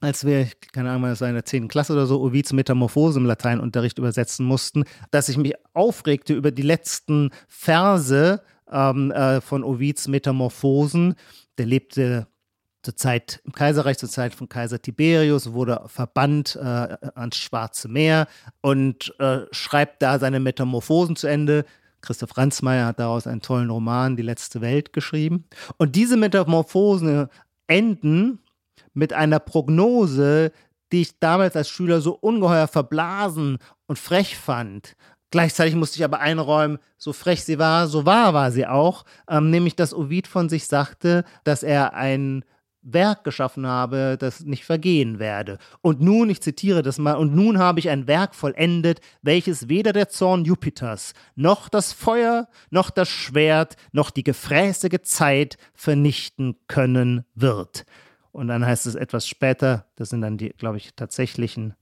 als wir, keine Ahnung, das war in der 10. Klasse oder so, Ovids Metamorphose im Lateinunterricht übersetzen mussten, dass ich mich aufregte über die letzten Verse ähm, äh, von Ovids Metamorphosen. Der lebte zur Zeit im Kaiserreich, zur Zeit von Kaiser Tiberius, wurde verbannt äh, ans Schwarze Meer und äh, schreibt da seine Metamorphosen zu Ende. Christoph Ransmayr hat daraus einen tollen Roman, Die letzte Welt, geschrieben. Und diese Metamorphosen enden mit einer Prognose, die ich damals als Schüler so ungeheuer verblasen und frech fand. Gleichzeitig musste ich aber einräumen, so frech sie war, so wahr war sie auch, ähm, nämlich dass Ovid von sich sagte, dass er ein Werk geschaffen habe, das nicht vergehen werde. Und nun, ich zitiere das mal, und nun habe ich ein Werk vollendet, welches weder der Zorn Jupiters, noch das Feuer, noch das Schwert, noch die gefräßige Zeit vernichten können wird. Und dann heißt es etwas später, das sind dann die, glaube ich, tatsächlichen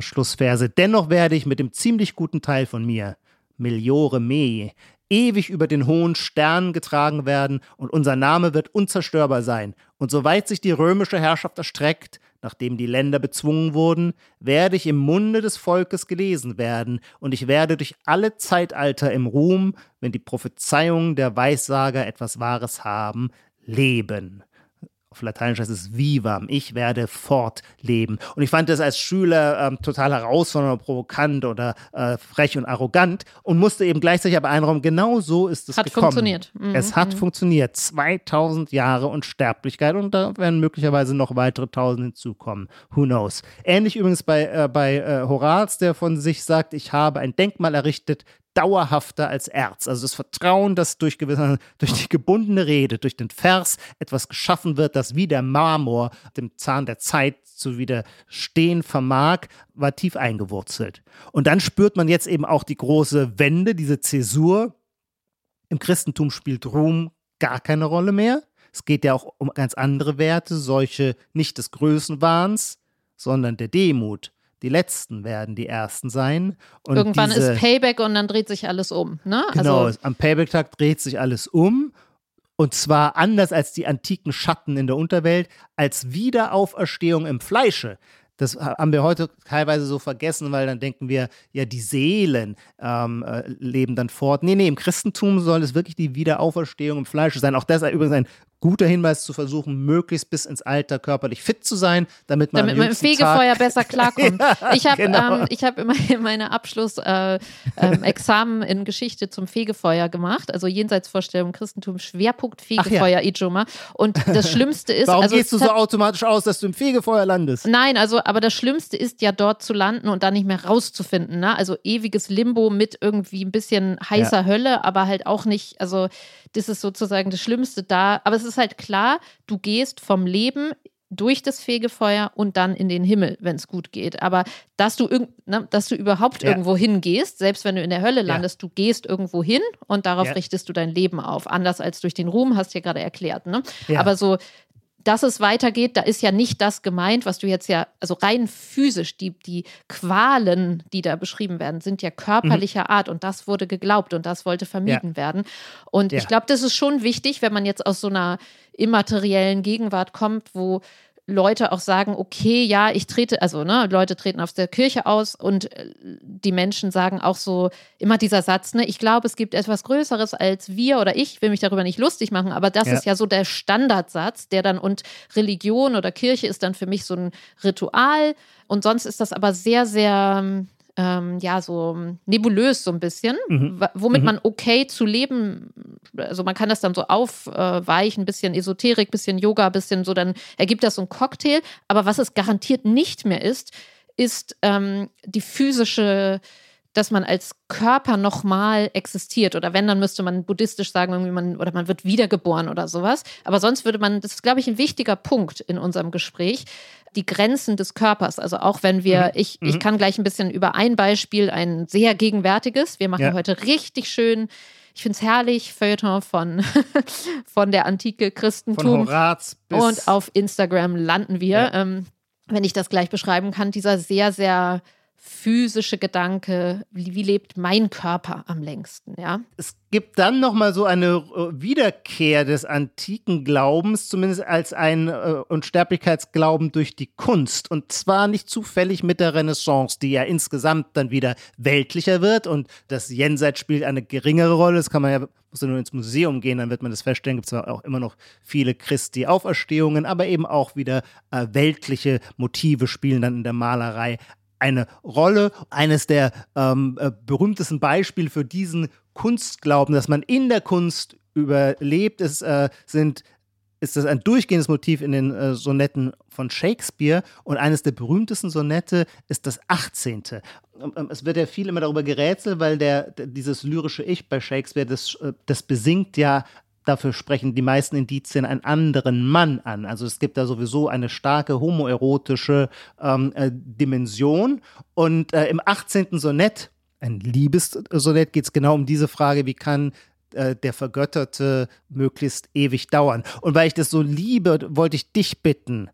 Schlussverse. Dennoch werde ich mit dem ziemlich guten Teil von mir, Meliore me, ewig über den hohen Sternen getragen werden und unser Name wird unzerstörbar sein. Und soweit sich die römische Herrschaft erstreckt, nachdem die Länder bezwungen wurden, werde ich im Munde des Volkes gelesen werden, und ich werde durch alle Zeitalter im Ruhm, wenn die Prophezeiungen der Weissager etwas Wahres haben, leben auf Lateinisch heißt es vivam, ich werde fortleben. Und ich fand das als Schüler ähm, total herausfordernd, oder provokant oder äh, frech und arrogant und musste eben gleichzeitig aber einräumen, genau so ist es hat gekommen. funktioniert. Mhm. Es hat mhm. funktioniert. 2000 Jahre Unsterblichkeit und da werden möglicherweise noch weitere tausend hinzukommen. Who knows? Ähnlich übrigens bei, äh, bei äh, Horaz, der von sich sagt, ich habe ein Denkmal errichtet, dauerhafter als Erz. Also das Vertrauen, dass durch, gewisse, durch die gebundene Rede, durch den Vers etwas geschaffen wird, das wie der Marmor dem Zahn der Zeit zu widerstehen vermag, war tief eingewurzelt. Und dann spürt man jetzt eben auch die große Wende, diese Zäsur. Im Christentum spielt Ruhm gar keine Rolle mehr. Es geht ja auch um ganz andere Werte, solche nicht des Größenwahns, sondern der Demut die Letzten werden die Ersten sein. Und Irgendwann diese, ist Payback und dann dreht sich alles um. Ne? Genau, also, am Payback-Tag dreht sich alles um. Und zwar anders als die antiken Schatten in der Unterwelt, als Wiederauferstehung im Fleische. Das haben wir heute teilweise so vergessen, weil dann denken wir, ja, die Seelen ähm, äh, leben dann fort. Nee, nee, im Christentum soll es wirklich die Wiederauferstehung im Fleische sein. Auch das ist übrigens ein guter Hinweis zu versuchen, möglichst bis ins Alter körperlich fit zu sein, damit man, damit man im Fegefeuer Tag besser klarkommt. ja, ich habe genau. ähm, hab immer meine Abschlussexamen äh, ähm, in Geschichte zum Fegefeuer gemacht, also Jenseitsvorstellung Christentum, Schwerpunkt Fegefeuer, ja. Ijoma. Und das Schlimmste ist. Warum also gehst du so automatisch aus, dass du im Fegefeuer landest? Nein, also, aber das Schlimmste ist ja dort zu landen und dann nicht mehr rauszufinden. Ne? Also ewiges Limbo mit irgendwie ein bisschen heißer ja. Hölle, aber halt auch nicht, also das ist sozusagen das Schlimmste da. Aber es ist halt klar, du gehst vom Leben durch das Fegefeuer und dann in den Himmel, wenn es gut geht. Aber dass du, ne, dass du überhaupt ja. irgendwo hingehst, selbst wenn du in der Hölle landest, ja. du gehst irgendwo hin und darauf ja. richtest du dein Leben auf. Anders als durch den Ruhm, hast du ja gerade erklärt. Ne? Aber so dass es weitergeht, da ist ja nicht das gemeint, was du jetzt ja, also rein physisch, die, die Qualen, die da beschrieben werden, sind ja körperlicher mhm. Art und das wurde geglaubt und das wollte vermieden ja. werden. Und ja. ich glaube, das ist schon wichtig, wenn man jetzt aus so einer immateriellen Gegenwart kommt, wo Leute auch sagen, okay, ja, ich trete, also ne, Leute treten aus der Kirche aus und äh, die Menschen sagen auch so immer dieser Satz, ne, ich glaube, es gibt etwas Größeres als wir oder ich will mich darüber nicht lustig machen, aber das ja. ist ja so der Standardsatz, der dann und Religion oder Kirche ist dann für mich so ein Ritual und sonst ist das aber sehr, sehr ähm, ja, so nebulös so ein bisschen, mhm. womit mhm. man okay zu leben, also man kann das dann so aufweichen, bisschen Esoterik, bisschen Yoga, bisschen so, dann ergibt das so ein Cocktail. Aber was es garantiert nicht mehr ist, ist ähm, die physische dass man als Körper nochmal existiert. Oder wenn, dann müsste man buddhistisch sagen, irgendwie man, oder man wird wiedergeboren oder sowas. Aber sonst würde man, das ist, glaube ich, ein wichtiger Punkt in unserem Gespräch, die Grenzen des Körpers. Also auch wenn wir, mhm. ich, ich mhm. kann gleich ein bisschen über ein Beispiel, ein sehr gegenwärtiges. Wir machen ja. heute richtig schön ich finde es herrlich, Feuilleton von, von der Antike Christentum. Von Horaz bis Und auf Instagram landen wir, ja. ähm, wenn ich das gleich beschreiben kann, dieser sehr, sehr physische Gedanke, wie, lebt mein Körper am längsten, ja? Es gibt dann noch mal so eine äh, Wiederkehr des antiken Glaubens, zumindest als ein äh, Unsterblichkeitsglauben durch die Kunst. Und zwar nicht zufällig mit der Renaissance, die ja insgesamt dann wieder weltlicher wird und das Jenseits spielt eine geringere Rolle, das kann man ja muss nur ins Museum gehen, dann wird man das feststellen, gibt es auch immer noch viele Christi-Auferstehungen, aber eben auch wieder äh, weltliche Motive spielen dann in der Malerei eine Rolle. Eines der ähm, äh, berühmtesten Beispiele für diesen Kunstglauben, dass man in der Kunst überlebt, ist, äh, sind ist das ein durchgehendes Motiv in den äh, Sonetten von Shakespeare und eines der berühmtesten Sonette ist das 18. Ähm, ähm, es wird ja viel immer darüber gerätselt, weil der, dieses lyrische Ich bei Shakespeare, das, äh, das besingt ja dafür sprechen die meisten Indizien einen anderen Mann an. Also es gibt da sowieso eine starke homoerotische ähm, äh, Dimension. Und äh, im 18. Sonett, ein Liebessonett, geht es genau um diese Frage, wie kann äh, der Vergötterte möglichst ewig dauern. Und weil ich das so liebe, wollte ich dich bitten,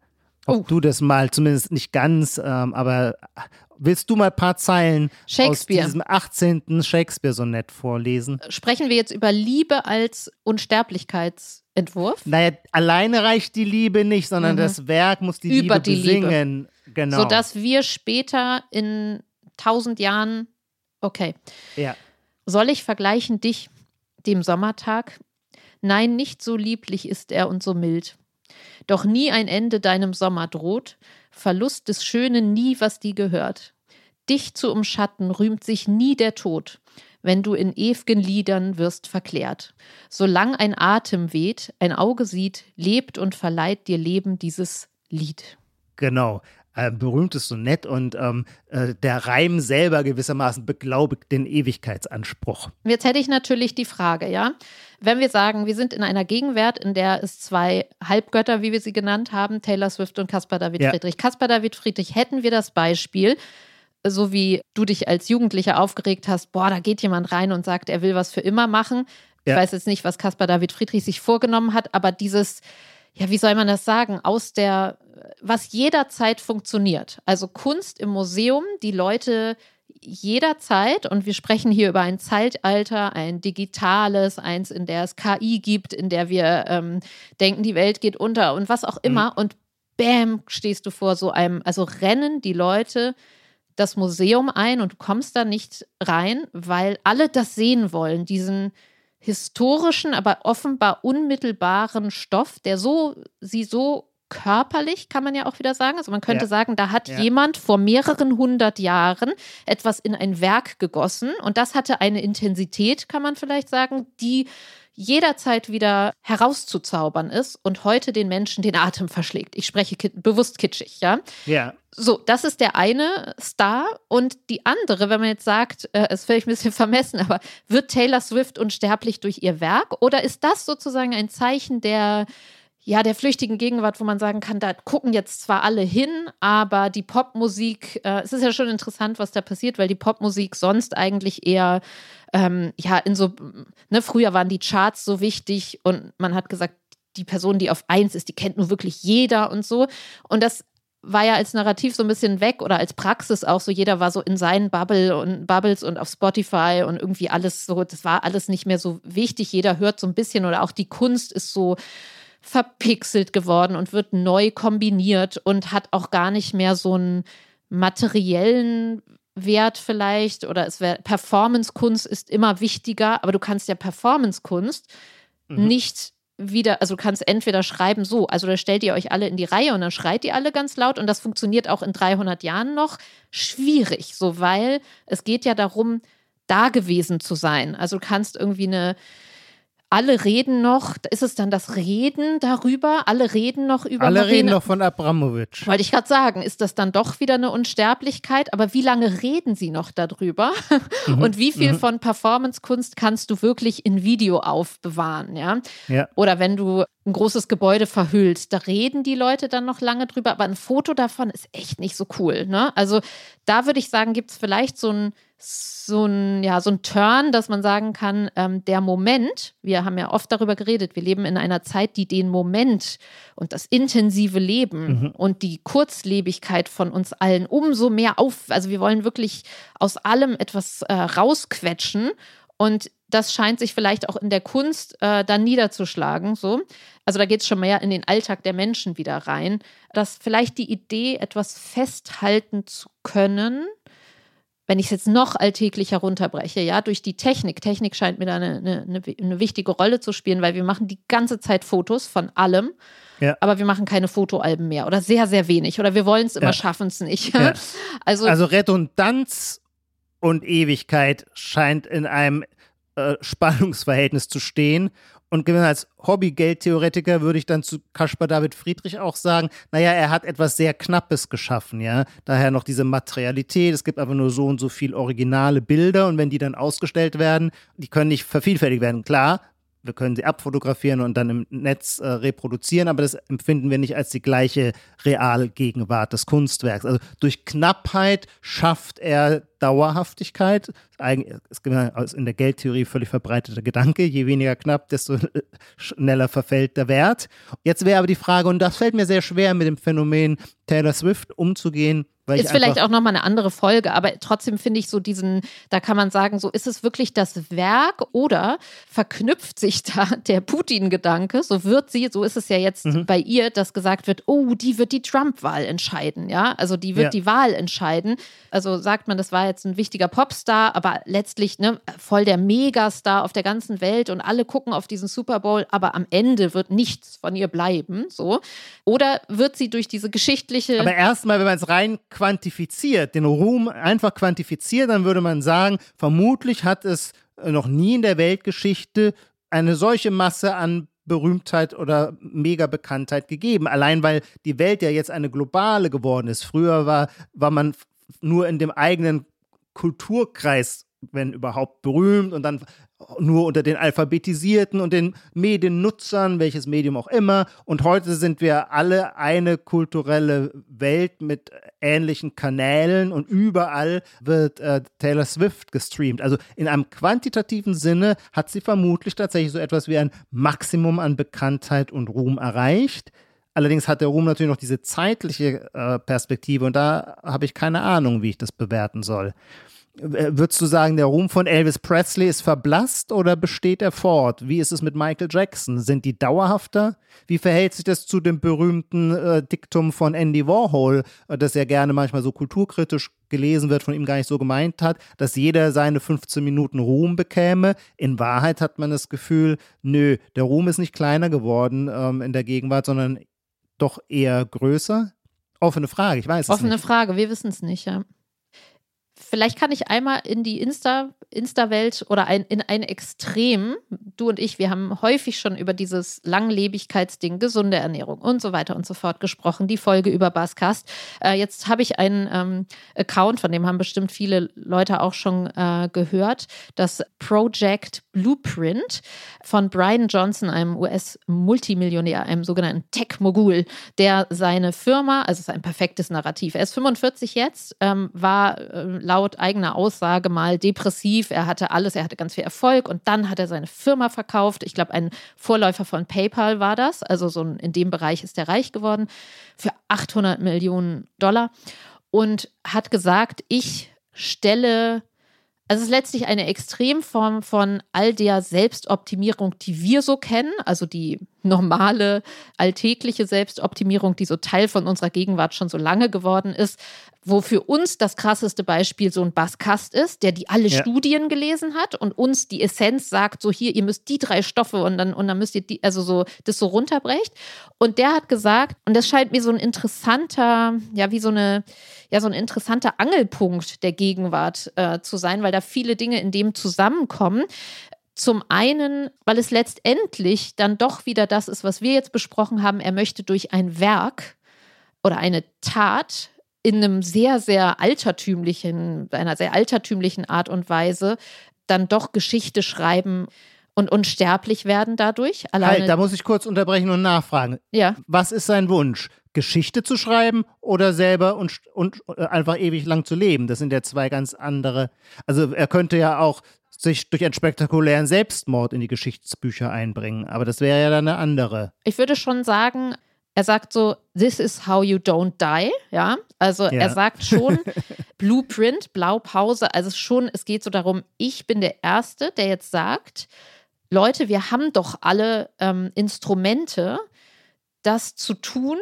ob oh. du das mal, zumindest nicht ganz, ähm, aber Willst du mal ein paar Zeilen aus diesem 18. Shakespeare-Sonett vorlesen? Sprechen wir jetzt über Liebe als Unsterblichkeitsentwurf? Naja, alleine reicht die Liebe nicht, sondern Mhm. das Werk muss die Über Liebe die Liebe. besingen. Genau. Sodass wir später in tausend Jahren, okay, ja. soll ich vergleichen dich, dem Sommertag? Nein, nicht so lieblich ist er und so mild. Doch nie ein Ende deinem Sommer droht, Verlust des Schönen nie, was die gehört. Dich zu umschatten rühmt sich nie der Tod, wenn du in ew'gen Liedern wirst verklärt. Solang ein Atem weht, ein Auge sieht, lebt und verleiht dir Leben dieses Lied. Genau. Ein berühmtes Sonett und ähm, äh, der Reim selber gewissermaßen beglaubigt den Ewigkeitsanspruch. Jetzt hätte ich natürlich die Frage, ja, wenn wir sagen, wir sind in einer Gegenwart, in der es zwei Halbgötter, wie wir sie genannt haben, Taylor Swift und Caspar David Ja. Friedrich. Caspar David Friedrich hätten wir das Beispiel, so wie du dich als Jugendlicher aufgeregt hast, boah, da geht jemand rein und sagt, er will was für immer machen. Ich Ja. weiß jetzt nicht, was Caspar David Friedrich sich vorgenommen hat, aber dieses, ja, wie soll man das sagen, aus der, was jederzeit funktioniert. Also Kunst im Museum, die Leute jederzeit, und wir sprechen hier über ein Zeitalter, ein digitales, eins, in der es KI gibt, in der wir ähm, denken, die Welt geht unter und was auch immer. Und bam, stehst du vor so einem, also rennen die Leute das Museum ein und du kommst da nicht rein, weil alle das sehen wollen, diesen historischen, aber offenbar unmittelbaren Stoff, der so, sie so körperlich, kann man ja auch wieder sagen. Also man könnte Ja. sagen, da hat Ja. jemand vor mehreren hundert Jahren etwas in ein Werk gegossen und das hatte eine Intensität, kann man vielleicht sagen, die jederzeit wieder herauszuzaubern ist und heute den Menschen den Atem verschlägt. Ich spreche ki bewusst kitschig, ja. Ja. So, das ist der eine Star und die andere, wenn man jetzt sagt, äh, ist vielleicht ein bisschen vermessen, aber wird Taylor Swift unsterblich durch ihr Werk oder ist das sozusagen ein Zeichen der ja, der flüchtigen Gegenwart, wo man sagen kann, da gucken jetzt zwar alle hin, aber die Popmusik, äh, es ist ja schon interessant, was da passiert, weil die Popmusik sonst eigentlich eher, ähm, ja, in so, ne, früher waren die Charts so wichtig und man hat gesagt, die Person, die auf eins ist, die kennt nur wirklich jeder und so. Und das war ja als Narrativ so ein bisschen weg oder als Praxis auch so. Jeder war so in seinen Bubble und Bubbles und auf Spotify und irgendwie alles so, das war alles nicht mehr so wichtig. Jeder hört so ein bisschen oder auch die Kunst ist so verpixelt geworden und wird neu kombiniert und hat auch gar nicht mehr so einen materiellen Wert vielleicht oder es wäre Performance-Kunst ist immer wichtiger, aber du kannst ja Performance-Kunst Mhm. nicht wieder, also du kannst entweder schreiben so, also da stellt ihr euch alle in die Reihe und dann schreit ihr alle ganz laut und das funktioniert auch in 300 Jahren noch. Schwierig, so weil es geht ja darum, da gewesen zu sein. Also du kannst irgendwie eine alle reden noch, ist es dann das Reden darüber? Alle reden noch über Alle Marina- reden noch von Abramowitsch. wollte ich gerade sagen, ist das dann doch wieder eine Unsterblichkeit? Aber wie lange reden sie noch darüber? Mhm. Und wie viel von Performance-Kunst kannst du wirklich in Video aufbewahren? Ja? Ja. Oder wenn du ein großes Gebäude verhüllst, da reden die Leute dann noch lange drüber, aber ein Foto davon ist echt nicht so cool. Ne? Also da würde ich sagen, gibt es vielleicht so ein, so ein, ja, so ein Turn, dass man sagen kann, ähm, der Moment, wir haben ja oft darüber geredet, wir leben in einer Zeit, die den Moment und das intensive Leben und die Kurzlebigkeit von uns allen umso mehr auf, also wir wollen wirklich aus allem etwas äh, rausquetschen und das scheint sich vielleicht auch in der Kunst äh, dann niederzuschlagen. So. Also da geht es schon mehr in den Alltag der Menschen wieder rein. Dass vielleicht die Idee, etwas festhalten zu können, wenn ich es jetzt noch alltäglich herunterbreche, ja, durch die Technik. Technik scheint mir da eine, eine, eine, eine wichtige Rolle zu spielen, weil wir machen die ganze Zeit Fotos von allem, Ja. aber wir machen keine Fotoalben mehr oder sehr, sehr wenig oder wir wollen es immer, Ja. schaffen es nicht. Ja. Also, Also Redundanz und Ewigkeit scheint in einem äh, Spannungsverhältnis zu stehen. Und als Hobby-Geldtheoretiker würde ich dann zu Caspar David Friedrich auch sagen, naja, er hat etwas sehr Knappes geschaffen, ja. Daher noch diese Materialität, es gibt aber nur so und so viel originale Bilder und wenn die dann ausgestellt werden, die können nicht vervielfältigt werden. Klar, wir können sie abfotografieren und dann im Netz äh, reproduzieren, aber das empfinden wir nicht als die gleiche Realgegenwart des Kunstwerks. Also durch Knappheit schafft er Dauerhaftigkeit. Eigentlich ist in der Geldtheorie völlig verbreiteter Gedanke. Je weniger knapp, desto äh, schneller verfällt der Wert. Jetzt wäre aber die Frage, und das fällt mir sehr schwer, mit dem Phänomen Taylor Swift umzugehen. Weil ist vielleicht auch nochmal eine andere Folge, aber trotzdem finde ich so diesen, da kann man sagen, so ist es wirklich das Werk oder verknüpft sich da der Putin-Gedanke, so wird sie, so ist es ja jetzt mhm. bei ihr, dass gesagt wird, oh, die wird die Trump-Wahl entscheiden, ja, also die wird ja. die Wahl entscheiden. Also sagt man, das war jetzt ein wichtiger Popstar, aber letztlich ne, voll der Megastar auf der ganzen Welt und alle gucken auf diesen Super Bowl, aber am Ende wird nichts von ihr bleiben, so. Oder wird sie durch diese geschichtliche. Aber erstmal, wenn man es rein quantifiziert, den Ruhm einfach quantifiziert, dann würde man sagen, vermutlich hat es noch nie in der Weltgeschichte eine solche Masse an Berühmtheit oder Mega-Bekanntheit gegeben. Allein weil die Welt ja jetzt eine globale geworden ist. Früher war, war man nur in dem eigenen Kulturkreis wenn überhaupt berühmt und dann nur unter den Alphabetisierten und den Mediennutzern, welches Medium auch immer. Und heute sind wir alle eine kulturelle Welt mit ähnlichen Kanälen und überall wird äh, Taylor Swift gestreamt. Also in einem quantitativen Sinne hat sie vermutlich tatsächlich so etwas wie ein Maximum an Bekanntheit und Ruhm erreicht. Allerdings hat der Ruhm natürlich noch diese zeitliche äh, Perspektive und da habe ich keine Ahnung, wie ich das bewerten soll. Äh, würdest du sagen, der Ruhm von Elvis Presley ist verblasst oder besteht er fort? Wie ist es mit Michael Jackson? Sind die dauerhafter? Wie verhält sich das zu dem berühmten äh, Diktum von Andy Warhol, äh, das ja gerne manchmal so kulturkritisch gelesen wird, von ihm gar nicht so gemeint hat, dass jeder seine 15 Minuten Ruhm bekäme? In Wahrheit hat man das Gefühl, nö, der Ruhm ist nicht kleiner geworden ähm, in der Gegenwart, sondern doch eher größer. Offene Frage, ich weiß es Offene nicht. Offene Frage, wir wissen es nicht, ja vielleicht kann ich einmal in die Insta, Insta-Welt oder ein, in ein Extrem. Du und ich, wir haben häufig schon über dieses Langlebigkeitsding, gesunde Ernährung und so weiter und so fort gesprochen. Die Folge über Baskast. Äh, jetzt habe ich einen ähm, Account, von dem haben bestimmt viele Leute auch schon äh, gehört. Das Project Blueprint von Brian Johnson, einem US-Multimillionär, einem sogenannten Tech-Mogul, der seine Firma, also es ist ein perfektes Narrativ. Er ist 45 jetzt, ähm, war äh, laut eigener Aussage mal depressiv. Er hatte alles, er hatte ganz viel Erfolg und dann hat er seine Firma verkauft. Ich glaube, ein Vorläufer von PayPal war das. Also so in dem Bereich ist er reich geworden für 800 Millionen Dollar und hat gesagt, ich stelle also es ist letztlich eine Extremform von all der Selbstoptimierung, die wir so kennen, also die normale, alltägliche Selbstoptimierung, die so Teil von unserer Gegenwart schon so lange geworden ist, wo für uns das krasseste Beispiel so ein Baskast ist, der die alle ja. Studien gelesen hat und uns die Essenz sagt, so hier, ihr müsst die drei Stoffe und dann, und dann müsst ihr die, also so, das so runterbrecht. Und der hat gesagt, und das scheint mir so ein interessanter, ja, wie so eine, ja, so ein interessanter Angelpunkt der Gegenwart äh, zu sein, weil da viele Dinge in dem zusammenkommen. Zum einen, weil es letztendlich dann doch wieder das ist, was wir jetzt besprochen haben. Er möchte durch ein Werk oder eine Tat in einem sehr, sehr altertümlichen, einer sehr altertümlichen Art und Weise dann doch Geschichte schreiben und unsterblich werden dadurch. Alleine halt, da muss ich kurz unterbrechen und nachfragen. Ja. Was ist sein Wunsch? Geschichte zu schreiben oder selber und, und äh, einfach ewig lang zu leben? Das sind ja zwei ganz andere. Also er könnte ja auch sich durch einen spektakulären Selbstmord in die Geschichtsbücher einbringen. Aber das wäre ja dann eine andere. Ich würde schon sagen, er sagt so, this is how you don't die, ja. Also ja. er sagt schon, Blueprint, Blaupause, also schon, es geht so darum, ich bin der Erste, der jetzt sagt, Leute, wir haben doch alle ähm, Instrumente, das zu tun.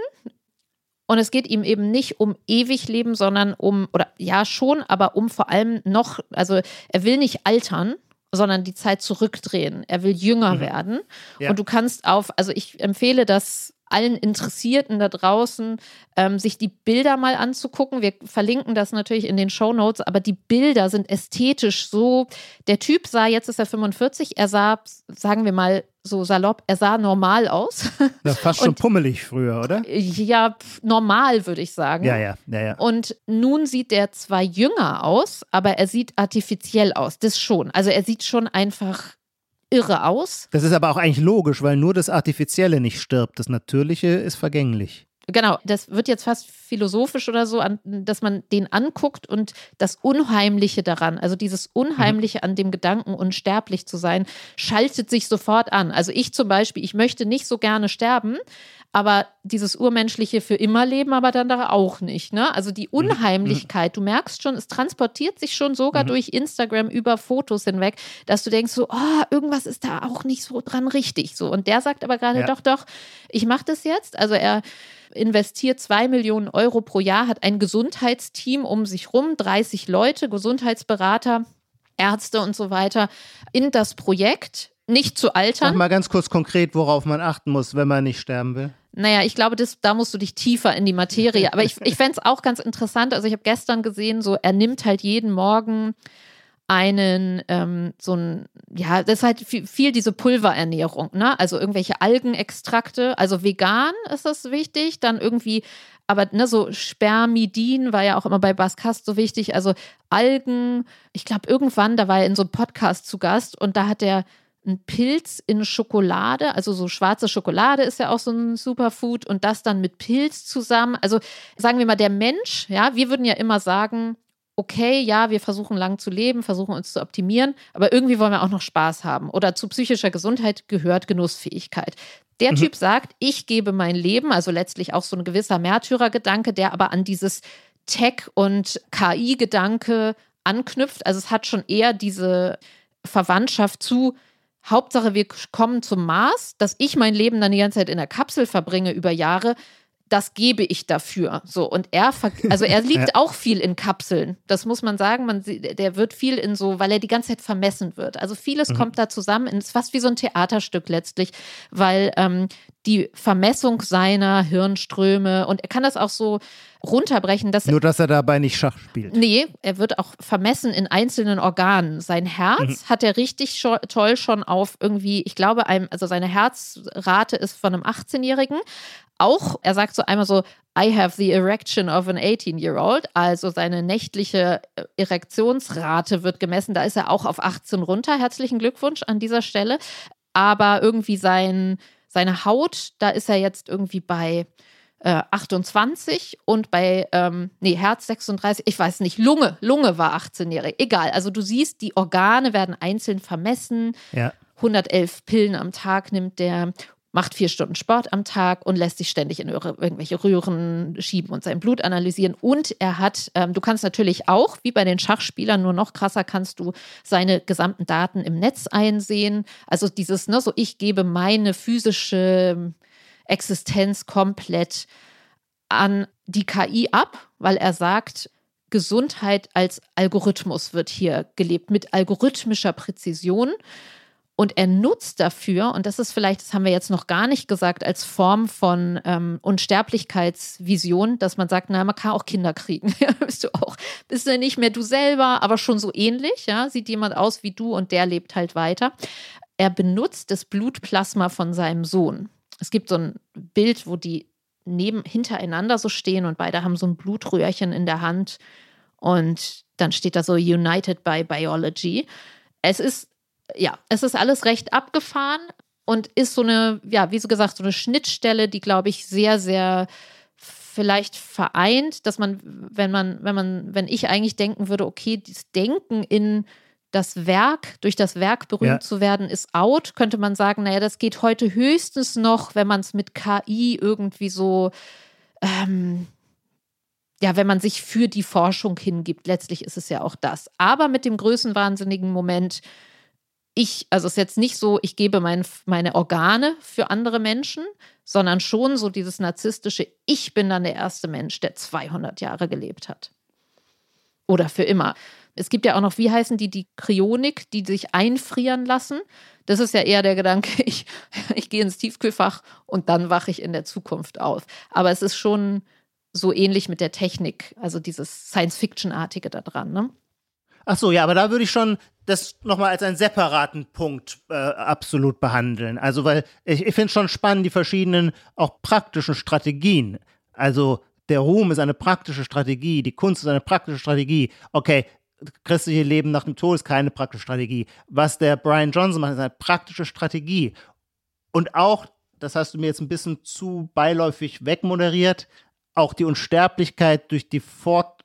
Und es geht ihm eben nicht um ewig leben, sondern um, oder ja schon, aber um vor allem noch, also er will nicht altern, sondern die Zeit zurückdrehen. Er will jünger mhm. werden. Ja. Und du kannst auf, also ich empfehle das allen Interessierten da draußen, ähm, sich die Bilder mal anzugucken. Wir verlinken das natürlich in den Show Notes, aber die Bilder sind ästhetisch so. Der Typ sah, jetzt ist er 45, er sah, sagen wir mal so salopp, er sah normal aus. Ja, fast schon pummelig früher, oder? Ja, normal würde ich sagen. Ja, ja, ja, ja. Und nun sieht er zwar jünger aus, aber er sieht artifiziell aus. Das schon. Also er sieht schon einfach irre aus. Das ist aber auch eigentlich logisch, weil nur das Artifizielle nicht stirbt. Das Natürliche ist vergänglich. Genau, das wird jetzt fast philosophisch oder so, dass man den anguckt und das Unheimliche daran, also dieses Unheimliche an dem Gedanken, unsterblich zu sein, schaltet sich sofort an. Also ich zum Beispiel, ich möchte nicht so gerne sterben, aber dieses urmenschliche für immer leben, aber dann da auch nicht. Ne? Also die mhm. Unheimlichkeit, du merkst schon, es transportiert sich schon sogar mhm. durch Instagram über Fotos hinweg, dass du denkst so, oh, irgendwas ist da auch nicht so dran richtig. So. Und der sagt aber gerade, ja. doch, doch, ich mache das jetzt. Also er investiert zwei Millionen Euro pro Jahr, hat ein Gesundheitsteam um sich rum, 30 Leute, Gesundheitsberater, Ärzte und so weiter in das Projekt. Nicht zu altern. Sag mal ganz kurz konkret, worauf man achten muss, wenn man nicht sterben will. Naja, ich glaube, das, da musst du dich tiefer in die Materie. Aber ich, ich fände es auch ganz interessant. Also ich habe gestern gesehen, so er nimmt halt jeden Morgen einen, ähm, so ein, ja, das ist halt viel, viel, diese Pulverernährung, ne? Also irgendwelche Algenextrakte, also vegan ist das wichtig, dann irgendwie, aber ne, so Spermidin war ja auch immer bei Baskast so wichtig, also Algen, ich glaube irgendwann, da war er in so einem Podcast zu Gast und da hat er ein Pilz in Schokolade, also so schwarze Schokolade ist ja auch so ein Superfood und das dann mit Pilz zusammen. Also sagen wir mal, der Mensch, ja, wir würden ja immer sagen, okay, ja, wir versuchen lang zu leben, versuchen uns zu optimieren, aber irgendwie wollen wir auch noch Spaß haben. Oder zu psychischer Gesundheit gehört Genussfähigkeit. Der mhm. Typ sagt, ich gebe mein Leben, also letztlich auch so ein gewisser Märtyrergedanke, der aber an dieses Tech- und KI-Gedanke anknüpft. Also es hat schon eher diese Verwandtschaft zu Hauptsache, wir kommen zum Mars, dass ich mein Leben dann die ganze Zeit in der Kapsel verbringe über Jahre, das gebe ich dafür. So und er, also er liegt ja. auch viel in Kapseln. Das muss man sagen. Man, der wird viel in so, weil er die ganze Zeit vermessen wird. Also vieles mhm. kommt da zusammen. Es ist fast wie so ein Theaterstück letztlich, weil ähm, die Vermessung seiner Hirnströme und er kann das auch so runterbrechen, dass nur dass er dabei nicht Schach spielt. Nee, er wird auch vermessen in einzelnen Organen. Sein Herz mhm. hat er richtig scho toll schon auf irgendwie, ich glaube, einem, also seine Herzrate ist von einem 18-Jährigen, auch, er sagt so einmal so, I have the erection of an 18-year-old, also seine nächtliche äh, Erektionsrate wird gemessen, da ist er auch auf 18 runter. Herzlichen Glückwunsch an dieser Stelle. Aber irgendwie sein, seine Haut, da ist er jetzt irgendwie bei äh, 28 und bei, ähm, nee, Herz 36, ich weiß nicht, Lunge, Lunge war 18-jährig. Egal, also du siehst, die Organe werden einzeln vermessen. Ja. 111 Pillen am Tag nimmt der macht vier Stunden Sport am Tag und lässt sich ständig in irgendwelche Röhren schieben und sein Blut analysieren. Und er hat, ähm, du kannst natürlich auch, wie bei den Schachspielern, nur noch krasser, kannst du seine gesamten Daten im Netz einsehen. Also dieses, ne, so ich gebe meine physische Existenz komplett an die KI ab, weil er sagt, Gesundheit als Algorithmus wird hier gelebt, mit algorithmischer Präzision. Und er nutzt dafür, und das ist vielleicht, das haben wir jetzt noch gar nicht gesagt, als Form von ähm, Unsterblichkeitsvision, dass man sagt, na, man kann auch Kinder kriegen. Bist du auch. Bist du nicht mehr du selber, aber schon so ähnlich, ja. Sieht jemand aus wie du und der lebt halt weiter. Er benutzt das Blutplasma von seinem Sohn. Es gibt so ein Bild, wo die neben, hintereinander so stehen und beide haben so ein Blutröhrchen in der Hand. Und dann steht da so United by Biology. Es ist ja, es ist alles recht abgefahren und ist so eine, ja, wie so gesagt, so eine Schnittstelle, die, glaube ich, sehr, sehr vielleicht vereint, dass man, wenn man, wenn man, wenn ich eigentlich denken würde, okay, das Denken in das Werk, durch das Werk berühmt ja. zu werden, ist out, könnte man sagen, naja, das geht heute höchstens noch, wenn man es mit KI irgendwie so, ähm, ja, wenn man sich für die Forschung hingibt. Letztlich ist es ja auch das. Aber mit dem größenwahnsinnigen Moment, ich, also es ist jetzt nicht so, ich gebe mein, meine Organe für andere Menschen, sondern schon so dieses narzisstische, ich bin dann der erste Mensch, der 200 Jahre gelebt hat. Oder für immer. Es gibt ja auch noch, wie heißen die, die Kryonik, die sich einfrieren lassen. Das ist ja eher der Gedanke, ich, ich gehe ins Tiefkühlfach und dann wache ich in der Zukunft auf. Aber es ist schon so ähnlich mit der Technik, also dieses Science-Fiction-artige da dran. Ne? Ach so, ja, aber da würde ich schon das nochmal als einen separaten Punkt äh, absolut behandeln. Also, weil ich, ich finde schon spannend, die verschiedenen auch praktischen Strategien. Also, der Ruhm ist eine praktische Strategie, die Kunst ist eine praktische Strategie. Okay, christliche Leben nach dem Tod ist keine praktische Strategie. Was der Brian Johnson macht, ist eine praktische Strategie. Und auch, das hast du mir jetzt ein bisschen zu beiläufig wegmoderiert, auch die Unsterblichkeit durch die Fort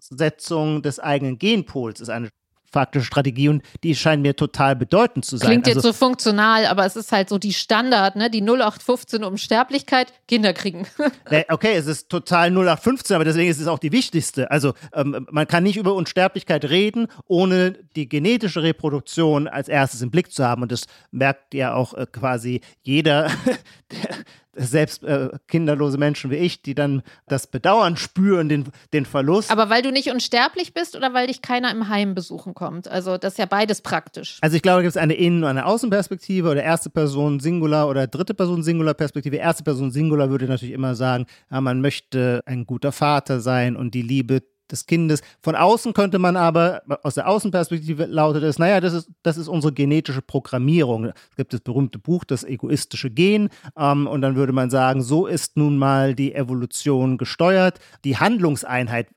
Fortsetzung des eigenen Genpols ist eine faktische Strategie und die scheint mir total bedeutend zu sein. Klingt jetzt also, so funktional, aber es ist halt so die Standard, ne? Die 0815 Unsterblichkeit, Kinder kriegen. okay, es ist total 0815, aber deswegen ist es auch die wichtigste. Also ähm, man kann nicht über Unsterblichkeit reden, ohne die genetische Reproduktion als erstes im Blick zu haben. Und das merkt ja auch äh, quasi jeder, der, selbst äh, kinderlose Menschen wie ich, die dann das Bedauern spüren, den, den Verlust. Aber weil du nicht unsterblich bist oder weil dich keiner im Heim besuchen kommt? Also das ist ja beides praktisch. Also ich glaube, da gibt es eine Innen- und eine Außenperspektive oder erste Person Singular oder dritte Person Singular Perspektive. Erste Person Singular würde natürlich immer sagen, ja, man möchte ein guter Vater sein und die Liebe des Kindes. Von außen könnte man aber, aus der Außenperspektive lautet es, naja, das ist, das ist unsere genetische Programmierung. Es gibt das berühmte Buch, das egoistische Gen, ähm, und dann würde man sagen, so ist nun mal die Evolution gesteuert. Die Handlungseinheit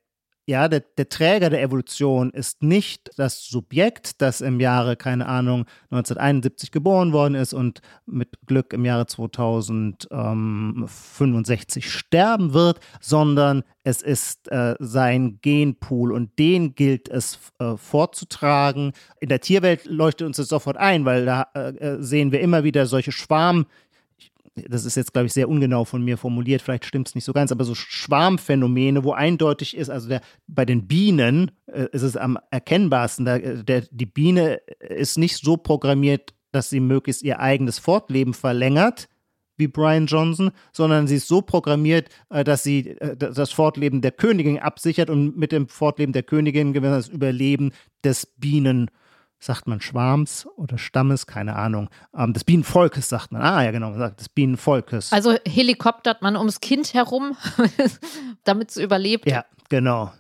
ja, der, der, Träger der Evolution ist nicht das Subjekt, das im Jahre, keine Ahnung, 1971 geboren worden ist und mit Glück im Jahre 2065 sterben wird, sondern es ist äh, sein Genpool und den gilt es äh, vorzutragen. In der Tierwelt leuchtet uns das sofort ein, weil da äh, äh sehen wir immer wieder solche Schwarm- das ist jetzt, glaube ich, sehr ungenau von mir formuliert, vielleicht stimmt es nicht so ganz, aber so Schwarmphänomene, wo eindeutig ist, also der, bei den Bienen äh, ist es am erkennbarsten, da, der, die Biene ist nicht so programmiert, dass sie möglichst ihr eigenes Fortleben verlängert, wie Brian Johnson, sondern sie ist so programmiert, äh, dass sie äh, das Fortleben der Königin absichert und mit dem Fortleben der Königin gewinnt das Überleben des Bienen sagt man Schwarms oder Stammes, keine Ahnung. Ähm, des Bienenvolkes sagt man. Ah, ja, genau, man sagt des Bienenvolkes. Also helikoptert man ums Kind herum, damit es überlebt. Ja, genau.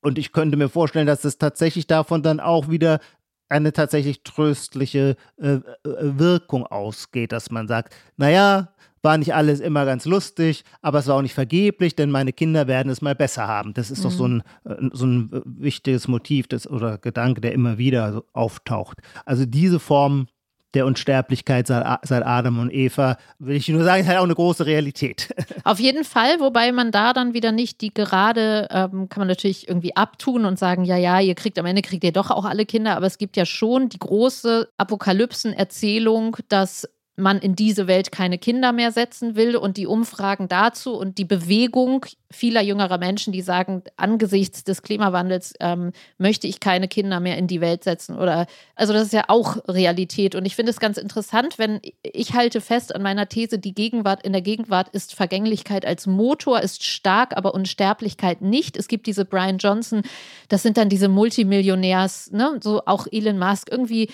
Und ich könnte mir vorstellen, dass es tatsächlich davon dann auch wieder eine tatsächlich tröstliche äh, äh Wirkung ausgeht, dass man sagt, naja, war nicht alles immer ganz lustig, aber es war auch nicht vergeblich, denn meine Kinder werden es mal besser haben. Das ist mhm. doch so ein, äh, so ein wichtiges Motiv das, oder Gedanke, der immer wieder auftaucht. Also diese Form der Unsterblichkeit seit Adam und Eva, will ich nur sagen, ist halt auch eine große Realität. Auf jeden Fall, wobei man da dann wieder nicht die gerade, ähm, kann man natürlich irgendwie abtun und sagen, ja, ja, ihr kriegt am Ende kriegt ihr doch auch alle Kinder, aber es gibt ja schon die große Apokalypsen-Erzählung, dass man in diese Welt keine Kinder mehr setzen will. Und die Umfragen dazu und die Bewegung vieler jüngerer Menschen, die sagen, angesichts des Klimawandels ähm, möchte ich keine Kinder mehr in die Welt setzen oder also das ist ja auch Realität. Und ich finde es ganz interessant, wenn ich halte fest an meiner These, die Gegenwart in der Gegenwart ist Vergänglichkeit als Motor ist stark, aber Unsterblichkeit nicht. Es gibt diese Brian Johnson, das sind dann diese Multimillionärs, ne, so auch Elon Musk. Irgendwie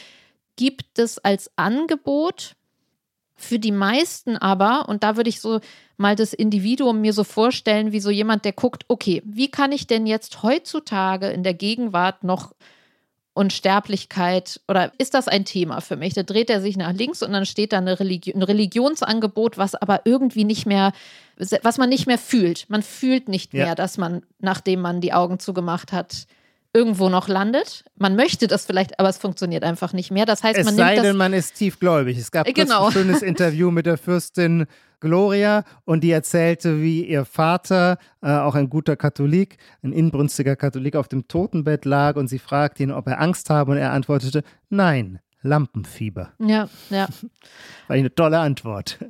gibt es als Angebot für die meisten aber, und da würde ich so mal das Individuum mir so vorstellen, wie so jemand, der guckt, okay, wie kann ich denn jetzt heutzutage in der Gegenwart noch Unsterblichkeit oder ist das ein Thema für mich? Da dreht er sich nach links und dann steht da eine Religi ein Religionsangebot, was aber irgendwie nicht mehr, was man nicht mehr fühlt. Man fühlt nicht mehr, ja. dass man, nachdem man die Augen zugemacht hat, irgendwo noch landet. Man möchte das vielleicht, aber es funktioniert einfach nicht mehr. Das heißt, es man sei nimmt denn, man ist tiefgläubig. Es gab genau. ein schönes Interview mit der Fürstin Gloria und die erzählte, wie ihr Vater, äh, auch ein guter Katholik, ein inbrünstiger Katholik, auf dem Totenbett lag und sie fragte ihn, ob er Angst habe und er antwortete, nein, Lampenfieber. Ja, ja. War eine tolle Antwort.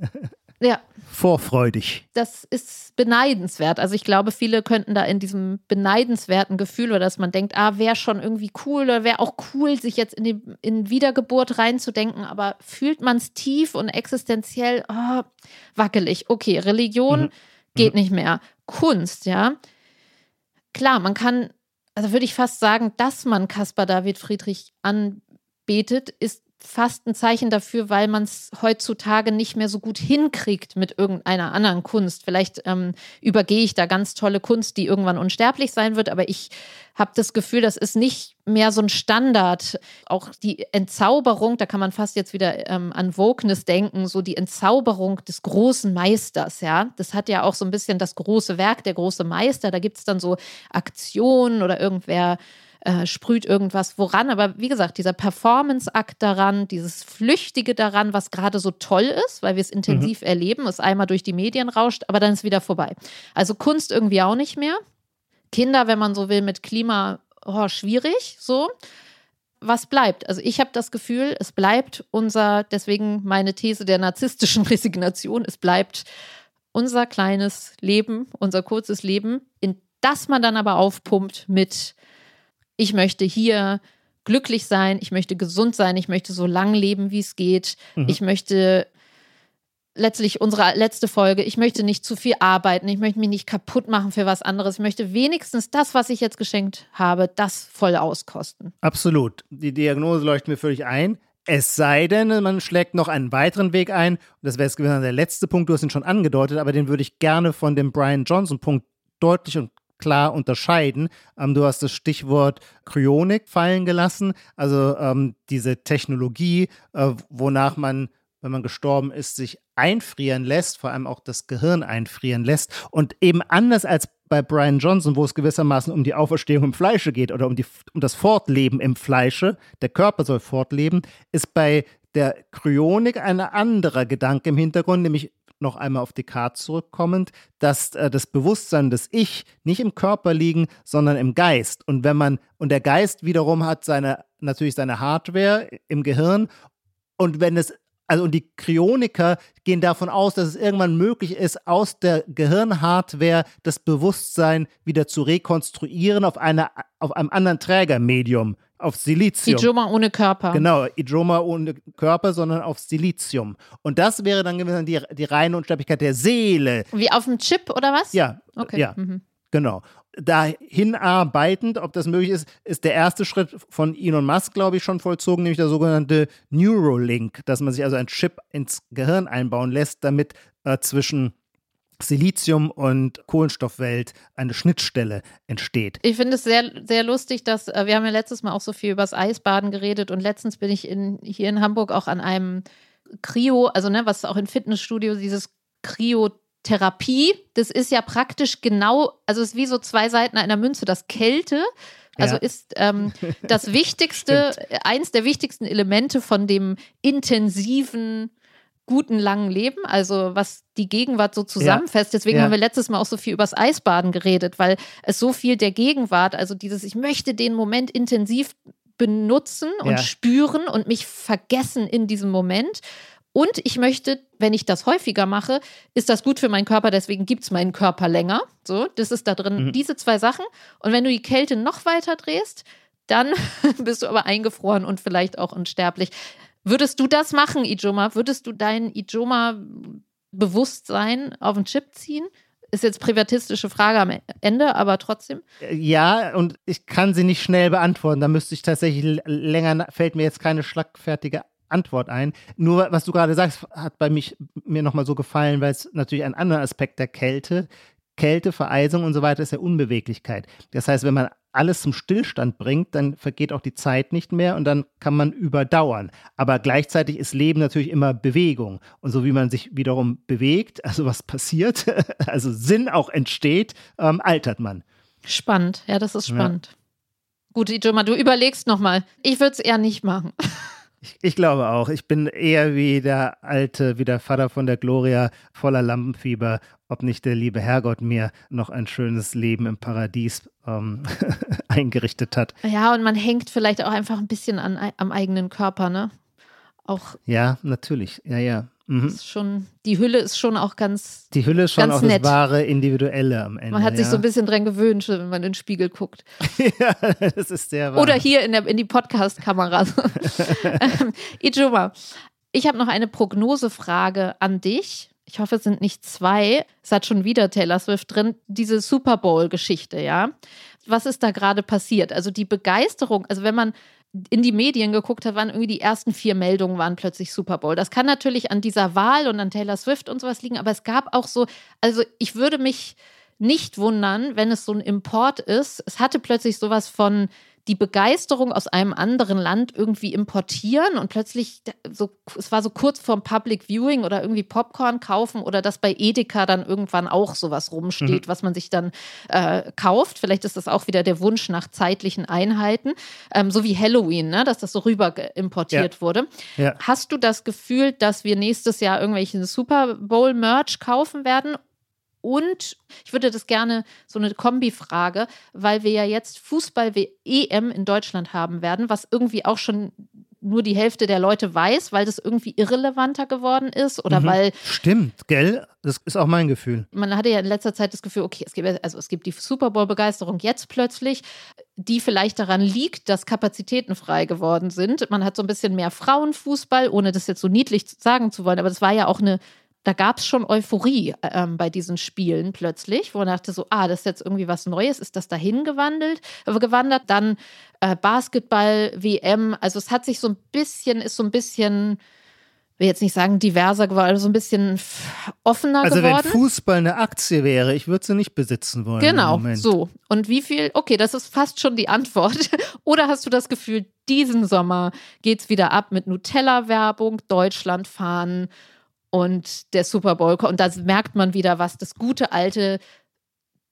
Ja. Vorfreudig. Das ist beneidenswert. Also ich glaube, viele könnten da in diesem beneidenswerten Gefühl oder dass man denkt, ah, wäre schon irgendwie cool oder wäre auch cool, sich jetzt in, die, in Wiedergeburt reinzudenken, aber fühlt man es tief und existenziell oh, wackelig. Okay, Religion mhm. geht mhm. nicht mehr. Kunst, ja. Klar, man kann, also würde ich fast sagen, dass man Caspar David Friedrich anbetet, ist fast ein Zeichen dafür, weil man es heutzutage nicht mehr so gut hinkriegt mit irgendeiner anderen Kunst. Vielleicht ähm, übergehe ich da ganz tolle Kunst, die irgendwann unsterblich sein wird, aber ich habe das Gefühl, das ist nicht mehr so ein Standard. Auch die Entzauberung, da kann man fast jetzt wieder ähm, an Wokeness denken, so die Entzauberung des großen Meisters, ja. Das hat ja auch so ein bisschen das große Werk, der große Meister. Da gibt es dann so Aktionen oder irgendwer äh, sprüht irgendwas woran. Aber wie gesagt, dieser Performance-Akt daran, dieses Flüchtige daran, was gerade so toll ist, weil wir es intensiv mhm. erleben, es einmal durch die Medien rauscht, aber dann ist wieder vorbei. Also Kunst irgendwie auch nicht mehr. Kinder, wenn man so will, mit Klima, oh, schwierig, so. was bleibt? Also ich habe das Gefühl, es bleibt unser, deswegen meine These der narzisstischen Resignation, es bleibt unser kleines Leben, unser kurzes Leben, in das man dann aber aufpumpt mit, ich möchte hier glücklich sein, ich möchte gesund sein, ich möchte so lang leben, wie es geht, mhm. ich möchte letztlich unsere letzte Folge, ich möchte nicht zu viel arbeiten, ich möchte mich nicht kaputt machen für was anderes, ich möchte wenigstens das, was ich jetzt geschenkt habe, das voll auskosten. Absolut. Die Diagnose leuchtet mir völlig ein. Es sei denn, man schlägt noch einen weiteren Weg ein. Und das wäre jetzt der letzte Punkt, du hast ihn schon angedeutet, aber den würde ich gerne von dem Brian Johnson-Punkt deutlich und klar unterscheiden. Ähm, du hast das Stichwort Kryonik fallen gelassen, also ähm, diese Technologie, äh, wonach man, wenn man gestorben ist, sich einfrieren lässt, vor allem auch das Gehirn einfrieren lässt. Und eben anders als bei Brian Johnson, wo es gewissermaßen um die Auferstehung im Fleische geht oder um, die, um das Fortleben im Fleische, der Körper soll fortleben, ist bei der Kryonik ein anderer Gedanke im Hintergrund, nämlich noch einmal auf Descartes zurückkommend, dass äh, das Bewusstsein des Ich nicht im Körper liegen, sondern im Geist. Und wenn man, und der Geist wiederum hat seine, natürlich seine Hardware im Gehirn. Und wenn es also und die Kryoniker gehen davon aus, dass es irgendwann möglich ist, aus der Gehirnhardware das Bewusstsein wieder zu rekonstruieren auf, eine, auf einem anderen Trägermedium auf Silizium. Ijoma ohne Körper. Genau, Ijoma ohne Körper, sondern auf Silizium. Und das wäre dann die, die reine Unsterblichkeit der Seele. Wie auf dem Chip oder was? Ja. Okay. Ja. Mhm. Genau. Dahin arbeitend, ob das möglich ist, ist der erste Schritt von Elon Musk, glaube ich, schon vollzogen, nämlich der sogenannte Neuralink, dass man sich also ein Chip ins Gehirn einbauen lässt, damit äh, zwischen Silizium- und Kohlenstoffwelt eine Schnittstelle entsteht. Ich finde es sehr, sehr lustig, dass äh, wir haben ja letztes Mal auch so viel über das Eisbaden geredet und letztens bin ich in, hier in Hamburg auch an einem Kryo, also ne, was auch in Fitnessstudios, dieses Kryotherapie, das ist ja praktisch genau, also es ist wie so zwei Seiten einer Münze, das Kälte. Also ja. ist ähm, das wichtigste, eins der wichtigsten Elemente von dem intensiven guten langen Leben, also was die Gegenwart so zusammenfasst. Deswegen ja. haben wir letztes Mal auch so viel übers Eisbaden geredet, weil es so viel der Gegenwart, also dieses, ich möchte den Moment intensiv benutzen und ja. spüren und mich vergessen in diesem Moment. Und ich möchte, wenn ich das häufiger mache, ist das gut für meinen Körper, deswegen gibt es meinen Körper länger. So, das ist da drin, mhm. diese zwei Sachen. Und wenn du die Kälte noch weiter drehst, dann bist du aber eingefroren und vielleicht auch unsterblich. Würdest du das machen, Ijoma? Würdest du dein Ijoma-Bewusstsein auf den Chip ziehen? Ist jetzt privatistische Frage am Ende, aber trotzdem. Ja, und ich kann sie nicht schnell beantworten. Da müsste ich tatsächlich länger, fällt mir jetzt keine schlagfertige Antwort ein. Nur was du gerade sagst, hat bei mich mir nochmal so gefallen, weil es natürlich ein anderer Aspekt der Kälte, Kälte, Vereisung und so weiter ist ja Unbeweglichkeit. Das heißt, wenn man alles zum Stillstand bringt, dann vergeht auch die Zeit nicht mehr und dann kann man überdauern. Aber gleichzeitig ist Leben natürlich immer Bewegung. Und so wie man sich wiederum bewegt, also was passiert, also Sinn auch entsteht, ähm, altert man. Spannend, ja, das ist spannend. Ja. Gut, Ijoma, du überlegst nochmal. Ich würde es eher nicht machen. Ich, ich, glaube auch. Ich bin eher wie der alte, wie der Vater von der Gloria, voller Lampenfieber, ob nicht der liebe Herrgott mir noch ein schönes Leben im Paradies ähm, eingerichtet hat. Ja, und man hängt vielleicht auch einfach ein bisschen an, am eigenen Körper, ne? Auch. Ja, natürlich. Ja, ja. Mhm. schon, die Hülle ist schon auch ganz. Die Hülle ist schon auch nett. das wahre Individuelle am Ende. Man hat sich ja. so ein bisschen dran gewöhnt, wenn man in den Spiegel guckt. ja, das ist sehr wahr. Oder hier in, der, in die Podcast-Kamera. ähm, Ijoma, ich habe noch eine Prognosefrage an dich. Ich hoffe, es sind nicht zwei. Es hat schon wieder Taylor Swift drin. Diese Super Bowl-Geschichte, ja. Was ist da gerade passiert? Also die Begeisterung, also wenn man in die Medien geguckt hat, waren irgendwie die ersten vier Meldungen waren plötzlich Super Bowl. Das kann natürlich an dieser Wahl und an Taylor Swift und sowas liegen, aber es gab auch so, also ich würde mich nicht wundern, wenn es so ein Import ist. Es hatte plötzlich sowas von, die Begeisterung aus einem anderen Land irgendwie importieren und plötzlich so, es war so kurz vorm Public Viewing oder irgendwie Popcorn kaufen oder dass bei Edeka dann irgendwann auch sowas rumsteht, mhm. was man sich dann äh, kauft. Vielleicht ist das auch wieder der Wunsch nach zeitlichen Einheiten, ähm, so wie Halloween, ne? dass das so rüber importiert ja. wurde. Ja. Hast du das Gefühl, dass wir nächstes Jahr irgendwelchen Super Bowl Merch kaufen werden Und ich würde das gerne so eine Kombifrage, weil wir ja jetzt Fußball-EM in Deutschland haben werden, was irgendwie auch schon nur die Hälfte der Leute weiß, weil das irgendwie irrelevanter geworden ist oder mhm. weil. Stimmt, gell? Das ist auch mein Gefühl. Man hatte ja in letzter Zeit das Gefühl, okay, es gibt, also es gibt die Super Bowl-Begeisterung jetzt plötzlich, die vielleicht daran liegt, dass Kapazitäten frei geworden sind. Man hat so ein bisschen mehr Frauenfußball, ohne das jetzt so niedlich sagen zu wollen, aber das war ja auch eine da gab es schon Euphorie ähm, bei diesen Spielen plötzlich, wo man dachte so, ah, das ist jetzt irgendwie was Neues, ist das dahin gewandelt, äh, gewandert? Dann äh, Basketball, WM, also es hat sich so ein bisschen, ist so ein bisschen, will jetzt nicht sagen diverser geworden, also so ein bisschen offener also geworden. Also wenn Fußball eine Aktie wäre, ich würde sie nicht besitzen wollen. Genau, so. Und wie viel, okay, das ist fast schon die Antwort. Oder hast du das Gefühl, diesen Sommer geht es wieder ab mit Nutella-Werbung, Deutschland fahren und der Super Bowl. Und da merkt man wieder, was das gute alte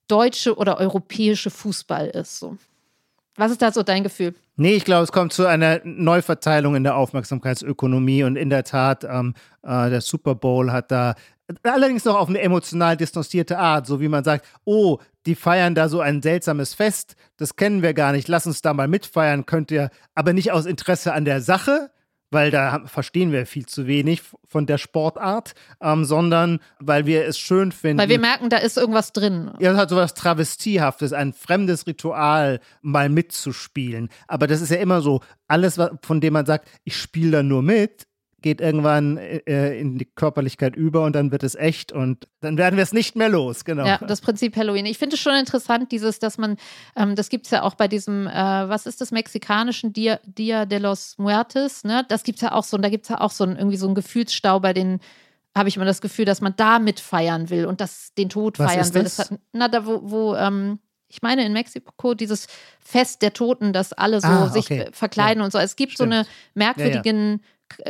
deutsche oder europäische Fußball ist. So. Was ist da so dein Gefühl? Nee, ich glaube, es kommt zu einer Neuverteilung in der Aufmerksamkeitsökonomie und in der Tat, ähm, äh, der Super Bowl hat da allerdings noch auf eine emotional distanzierte Art, so wie man sagt, oh, die feiern da so ein seltsames Fest, das kennen wir gar nicht, lass uns da mal mitfeiern, könnt ihr, aber nicht aus Interesse an der Sache, weil da verstehen wir viel zu wenig von der Sportart, ähm, sondern weil wir es schön finden. Weil wir merken, da ist irgendwas drin. Ja, es hat so was Travestiehaftes, ein fremdes Ritual mal mitzuspielen. Aber das ist ja immer so, alles, von dem man sagt, ich spiele da nur mit, geht irgendwann äh, in die Körperlichkeit über und dann wird es echt und dann werden wir es nicht mehr los, genau. Ja, das Prinzip Halloween. Ich finde es schon interessant, dieses, dass man, ähm, das gibt es ja auch bei diesem, äh, was ist das, mexikanischen Dia, Dia de los Muertes, ne? Das gibt es ja auch so, und da gibt es ja auch so ein, irgendwie so einen Gefühlsstau bei den habe ich immer das Gefühl, dass man da mitfeiern will und das den Tod was feiern will. Das? Das hat, na, da wo, wo ähm, ich meine in Mexiko dieses Fest der Toten, dass alle so ah, sich okay. verkleiden ja. und so. Es gibt Stimmt. so eine merkwürdigen ja, ja.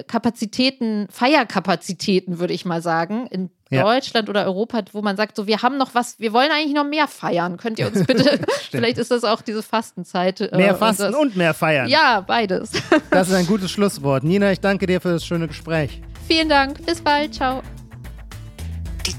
Kapazitäten, Feierkapazitäten, würde ich mal sagen, in ja. Deutschland oder Europa, wo man sagt, so, wir haben noch was, wir wollen eigentlich noch mehr feiern. Könnt ihr uns bitte, vielleicht ist das auch diese Fastenzeit. Äh, mehr Fasten und, und, mehr feiern. Ja, beides. das ist ein gutes Schlusswort. Nina, ich danke dir für das schöne Gespräch. Vielen Dank. Bis bald. Ciao.